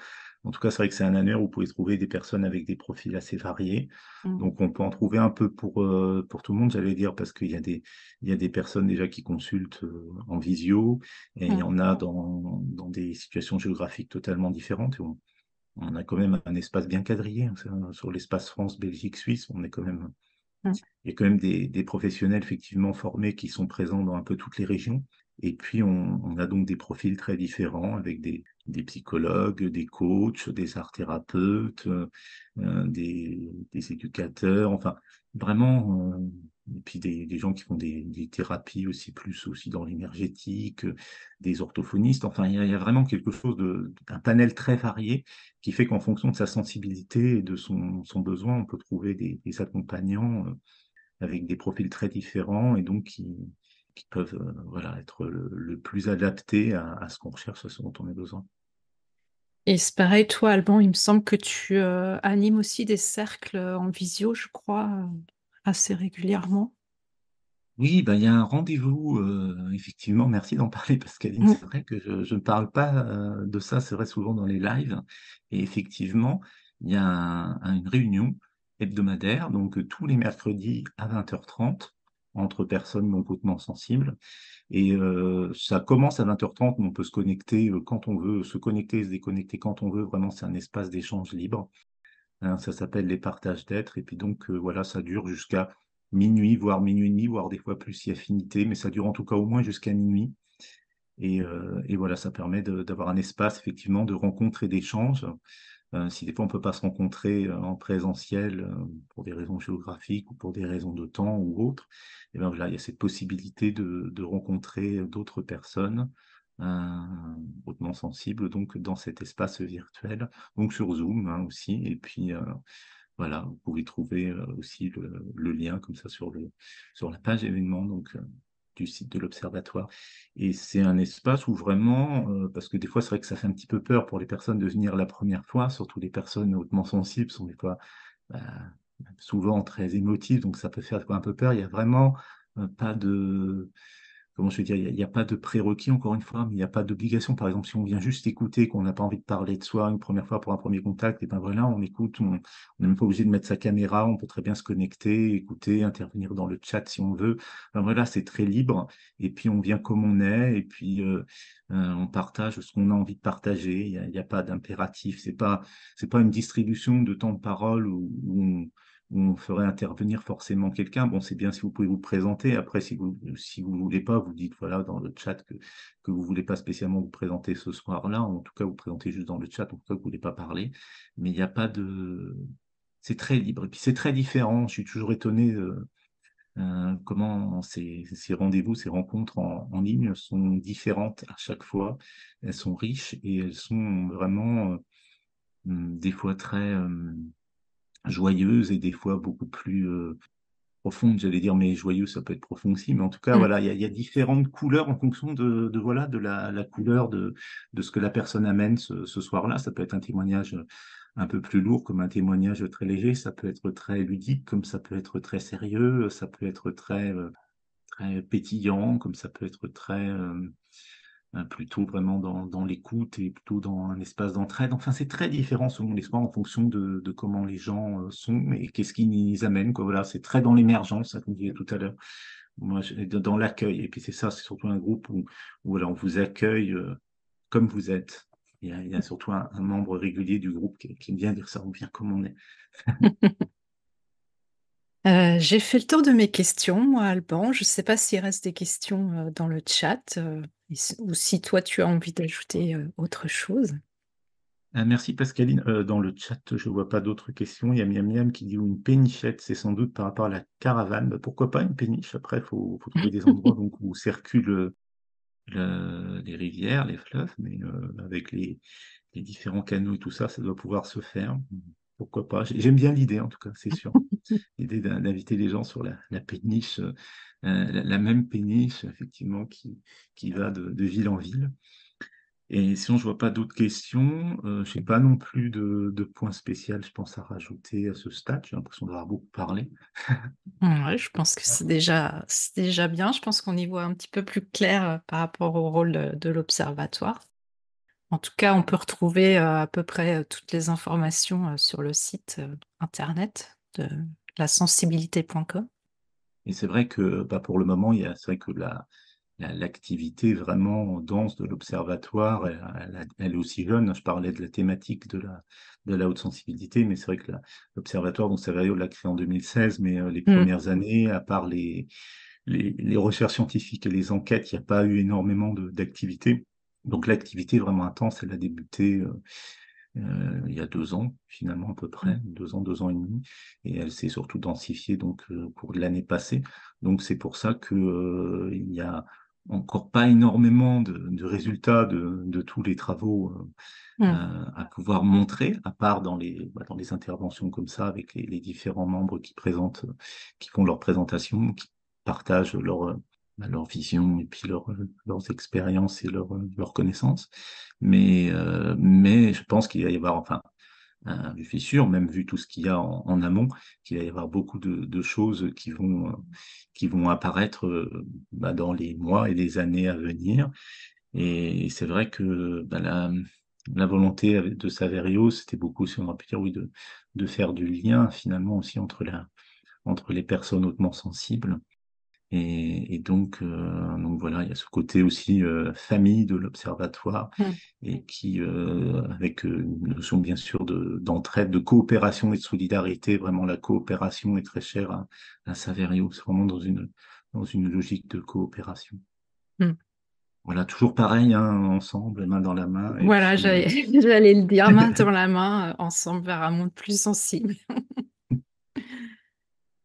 En tout cas, c'est vrai que c'est un annuaire où vous pouvez trouver des personnes avec des profils assez variés. Mmh. Donc, on peut en trouver un peu pour, euh, pour tout le monde, j'allais dire, parce qu'il y, a des, il y a des personnes déjà qui consultent euh, en visio, et il y mmh. en a dans, dans des situations géographiques totalement différentes. on, on, a quand même un espace bien quadrillé. Hein, sur l'espace France, Belgique, Suisse, on est quand même. Mmh. Il y a quand même des, des professionnels effectivement formés qui sont présents dans un peu toutes les régions. Et puis, on, a donc des profils très différents avec des, psychologues, des coachs, des art thérapeutes, euh, des, éducateurs, enfin, vraiment, euh, et puis des, gens qui font des, thérapies aussi plus aussi dans l'énergétique, des orthophonistes, enfin, il y, a, vraiment quelque chose de, un panel très varié qui fait qu'en fonction de sa sensibilité et de son, besoin, on peut trouver des, des accompagnants euh, avec des profils très différents et donc qui, qui peuvent euh, voilà, être le, plus adaptés à, ce qu'on recherche, à ce dont on a besoin. Et c'est pareil, toi, Alban, il me semble que tu euh, animes aussi des cercles en visio, je crois, euh, assez régulièrement. Oui, ben, il y a un rendez-vous, effectivement, merci d'en parler, Pascaline. Mm. C'est vrai que je, ne parle pas de ça, c'est vrai, souvent dans les lives. Et effectivement, il y a une réunion hebdomadaire, donc tous les mercredis à 20h30, entre personnes non hautement sensibles. Et euh, ça commence à 20h30, mais on peut se connecter euh, quand on veut, se connecter se déconnecter quand on veut. Vraiment, c'est un espace d'échange libre. Hein, ça s'appelle les partages d'être. Et puis donc, euh, voilà, ça dure jusqu'à minuit, voire minuit et demi, voire des fois plus si affinité, mais ça dure en tout cas au moins jusqu'à minuit. Et, et, voilà, ça permet d'avoir un espace effectivement de rencontre et d'échange si des fois on ne peut pas se rencontrer euh, en présentiel euh, pour des raisons géographiques ou pour des raisons de temps ou autres, eh bien voilà, il y a cette possibilité de, de rencontrer d'autres personnes hautement sensibles donc dans cet espace virtuel, donc sur Zoom hein, aussi. Et puis voilà, vous pouvez trouver aussi le, le, lien comme ça sur, le, sur la page événement. Donc du site de l'Observatoire. Et c'est un espace où vraiment, euh, parce que des fois c'est vrai que ça fait un petit peu peur pour les personnes de venir la première fois, surtout les personnes hautement sensibles sont des fois bah, souvent très émotives, donc ça peut faire un peu peur. Il n'y a vraiment euh, pas de comment je veux dire, il n'y a, pas de prérequis, encore une fois, mais il n'y a pas d'obligation. Par exemple, si on vient juste écouter, qu'on n'a pas envie de parler de soi une première fois pour un premier contact, et ben voilà, on écoute, on n'est même pas obligé de mettre sa caméra, on peut très bien se connecter, écouter, intervenir dans le chat si on veut. Ben voilà, c'est très libre. Et puis, on vient comme on est, et puis euh, euh, on partage ce qu'on a envie de partager. Il n'y a, pas d'impératif. C'est pas, pas une distribution de temps de parole où on on ferait intervenir forcément quelqu'un. Bon, c'est bien si vous pouvez vous présenter. Après, si vous si vous voulez pas, vous dites voilà dans le chat que que vous voulez pas spécialement vous présenter ce soir-là. En tout cas, vous présentez juste dans le chat. En tout cas, vous voulez pas parler. Mais il n'y a pas de. C'est très libre. Et puis c'est très différent. Je suis toujours étonné. de euh, comment ces, ces rendez-vous, ces rencontres en, en, ligne sont différentes à chaque fois. Elles sont riches et elles sont vraiment euh, des fois très euh, joyeuse et des fois beaucoup plus, euh, profonde, j'allais dire, mais joyeux, ça peut être profond aussi. Mais en tout cas, mm. voilà, il y, a différentes couleurs en fonction de, voilà, de la, couleur de, de ce que la personne amène ce, soir-là. Ça peut être un témoignage un peu plus lourd, comme un témoignage très léger. Ça peut être très ludique, comme ça peut être très sérieux. Ça peut être très, euh, très pétillant, comme ça peut être très euh, plutôt vraiment dans, dans l'écoute et plutôt dans un espace d'entraide. Enfin, c'est très différent selon l'espoir en fonction de, de, comment les gens euh, sont et qu'est-ce qui les amène. Quoi. Voilà, c'est très dans l'émergence, comme je disais tout à l'heure. Moi, dans l'accueil. Et puis c'est ça, c'est surtout un groupe où, où on vous accueille euh, comme vous êtes. Il y, a, il y a surtout un, membre régulier du groupe qui, qui, aime bien dire ça, on vient comme on est. Euh, j'ai fait le tour de mes questions, moi, Alban. Je ne sais pas s'il reste des questions dans le chat ou si toi, tu as envie d'ajouter autre chose? Ah, merci Pascaline. dans le chat, je ne vois pas d'autres questions. Il y a Miam Miam qui dit une pénichette, c'est sans doute par rapport à la caravane. Bah, pourquoi pas une péniche? Après, il faut, trouver des endroits où circulent les rivières, les fleuves, mais avec les, différents canaux et tout ça, ça doit pouvoir se faire. Pourquoi pas J'aime bien l'idée, en tout cas, c'est sûr. l'idée d'inviter les gens sur la péniche euh, la, même péniche, effectivement, qui, qui va de, ville en ville. Et sinon, je ne vois pas d'autres questions. Euh, je n'ai pas non plus de, de points spéciaux, je pense, à rajouter à ce stade. J'ai l'impression d'avoir beaucoup parlé. ouais, je pense que c'est déjà, déjà bien. Je pense qu'on y voit un petit peu plus clair euh, par rapport au rôle de, l'observatoire. En tout cas, on peut retrouver à peu près toutes les informations sur le site internet de lasensibilité.com. Et c'est vrai que bah, pour le moment, il y a, c'est vrai que la, l'activité vraiment dense de l'observatoire, elle, est aussi jeune. Je parlais de la thématique de la, de la haute sensibilité, mais c'est vrai que l'observatoire, donc Savario l'a créé en 2016, mais euh, les mmh. premières années, à part les, les, recherches scientifiques et les enquêtes, il n'y a pas eu énormément d'activité. Donc l'activité vraiment intense, elle a débuté euh, euh, il y a deux ans, finalement à peu près, mmh. deux ans, deux ans et demi, et elle s'est surtout densifiée donc euh, pour l'année passée. Donc c'est pour ça que euh, il n'y a encore pas énormément de, résultats de, tous les travaux mmh. à pouvoir montrer, à part dans les, bah, dans les interventions comme ça, avec les, les, différents membres qui présentent, qui font leur présentation, qui partagent leur, leur vision et puis leur, leurs expériences et leurs leur connaissances. Mais, euh, mais je pense qu'il va y avoir, enfin, je suis sûr, même vu tout ce qu'il y a en, amont, qu'il va y avoir beaucoup de, choses qui vont, qui vont apparaître bah, dans les mois et les années à venir. Et c'est vrai que bah, la, la, volonté de Saverio, c'était beaucoup, si on va dire, oui, de, de faire du lien finalement aussi entre, la, entre les personnes hautement sensibles et, donc, euh, donc voilà, il y a ce côté aussi euh, famille de l'observatoire mmh. et qui, euh, avec une notion bien sûr d'entraide, de, coopération et de solidarité. Vraiment, la coopération est très chère à, à Saverio. C'est vraiment dans une, dans une logique de coopération. Mmh. Voilà, toujours pareil, hein, ensemble, main dans la main. Voilà, j'allais le dire, main dans la main, ensemble vers un monde plus sensible.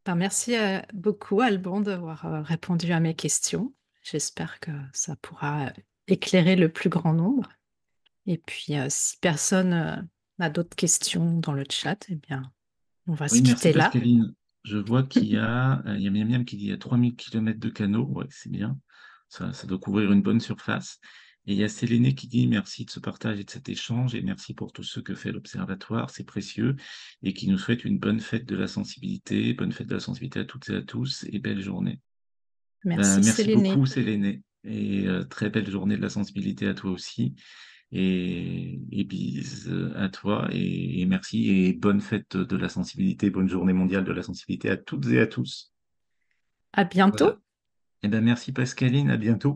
Ben, merci euh, beaucoup, Alban, d'avoir euh, répondu à mes questions. J'espère que ça pourra éclairer le plus grand nombre. Et puis, euh, si personne n'a d'autres questions dans le chat, eh bien, on va se quitter là. Je vois qu'il y a, il y a Miam qui dit qu'il y a 3000 km de canaux. Ouais, c'est bien. Ça, ça doit couvrir une bonne surface. Et il y a Séléné qui dit merci de ce partage et de cet échange et merci pour tout ce que fait l'Observatoire, c'est précieux et qui nous souhaite une bonne fête de la sensibilité, bonne fête de la sensibilité à toutes et à tous et belle journée. Merci, ben, merci beaucoup Séléné et euh, très belle journée de la sensibilité à toi aussi et, et bis à toi et, merci et bonne fête de la sensibilité, bonne journée mondiale de la sensibilité à toutes et à tous. À bientôt. Et eh ben merci Pascaline, à bientôt.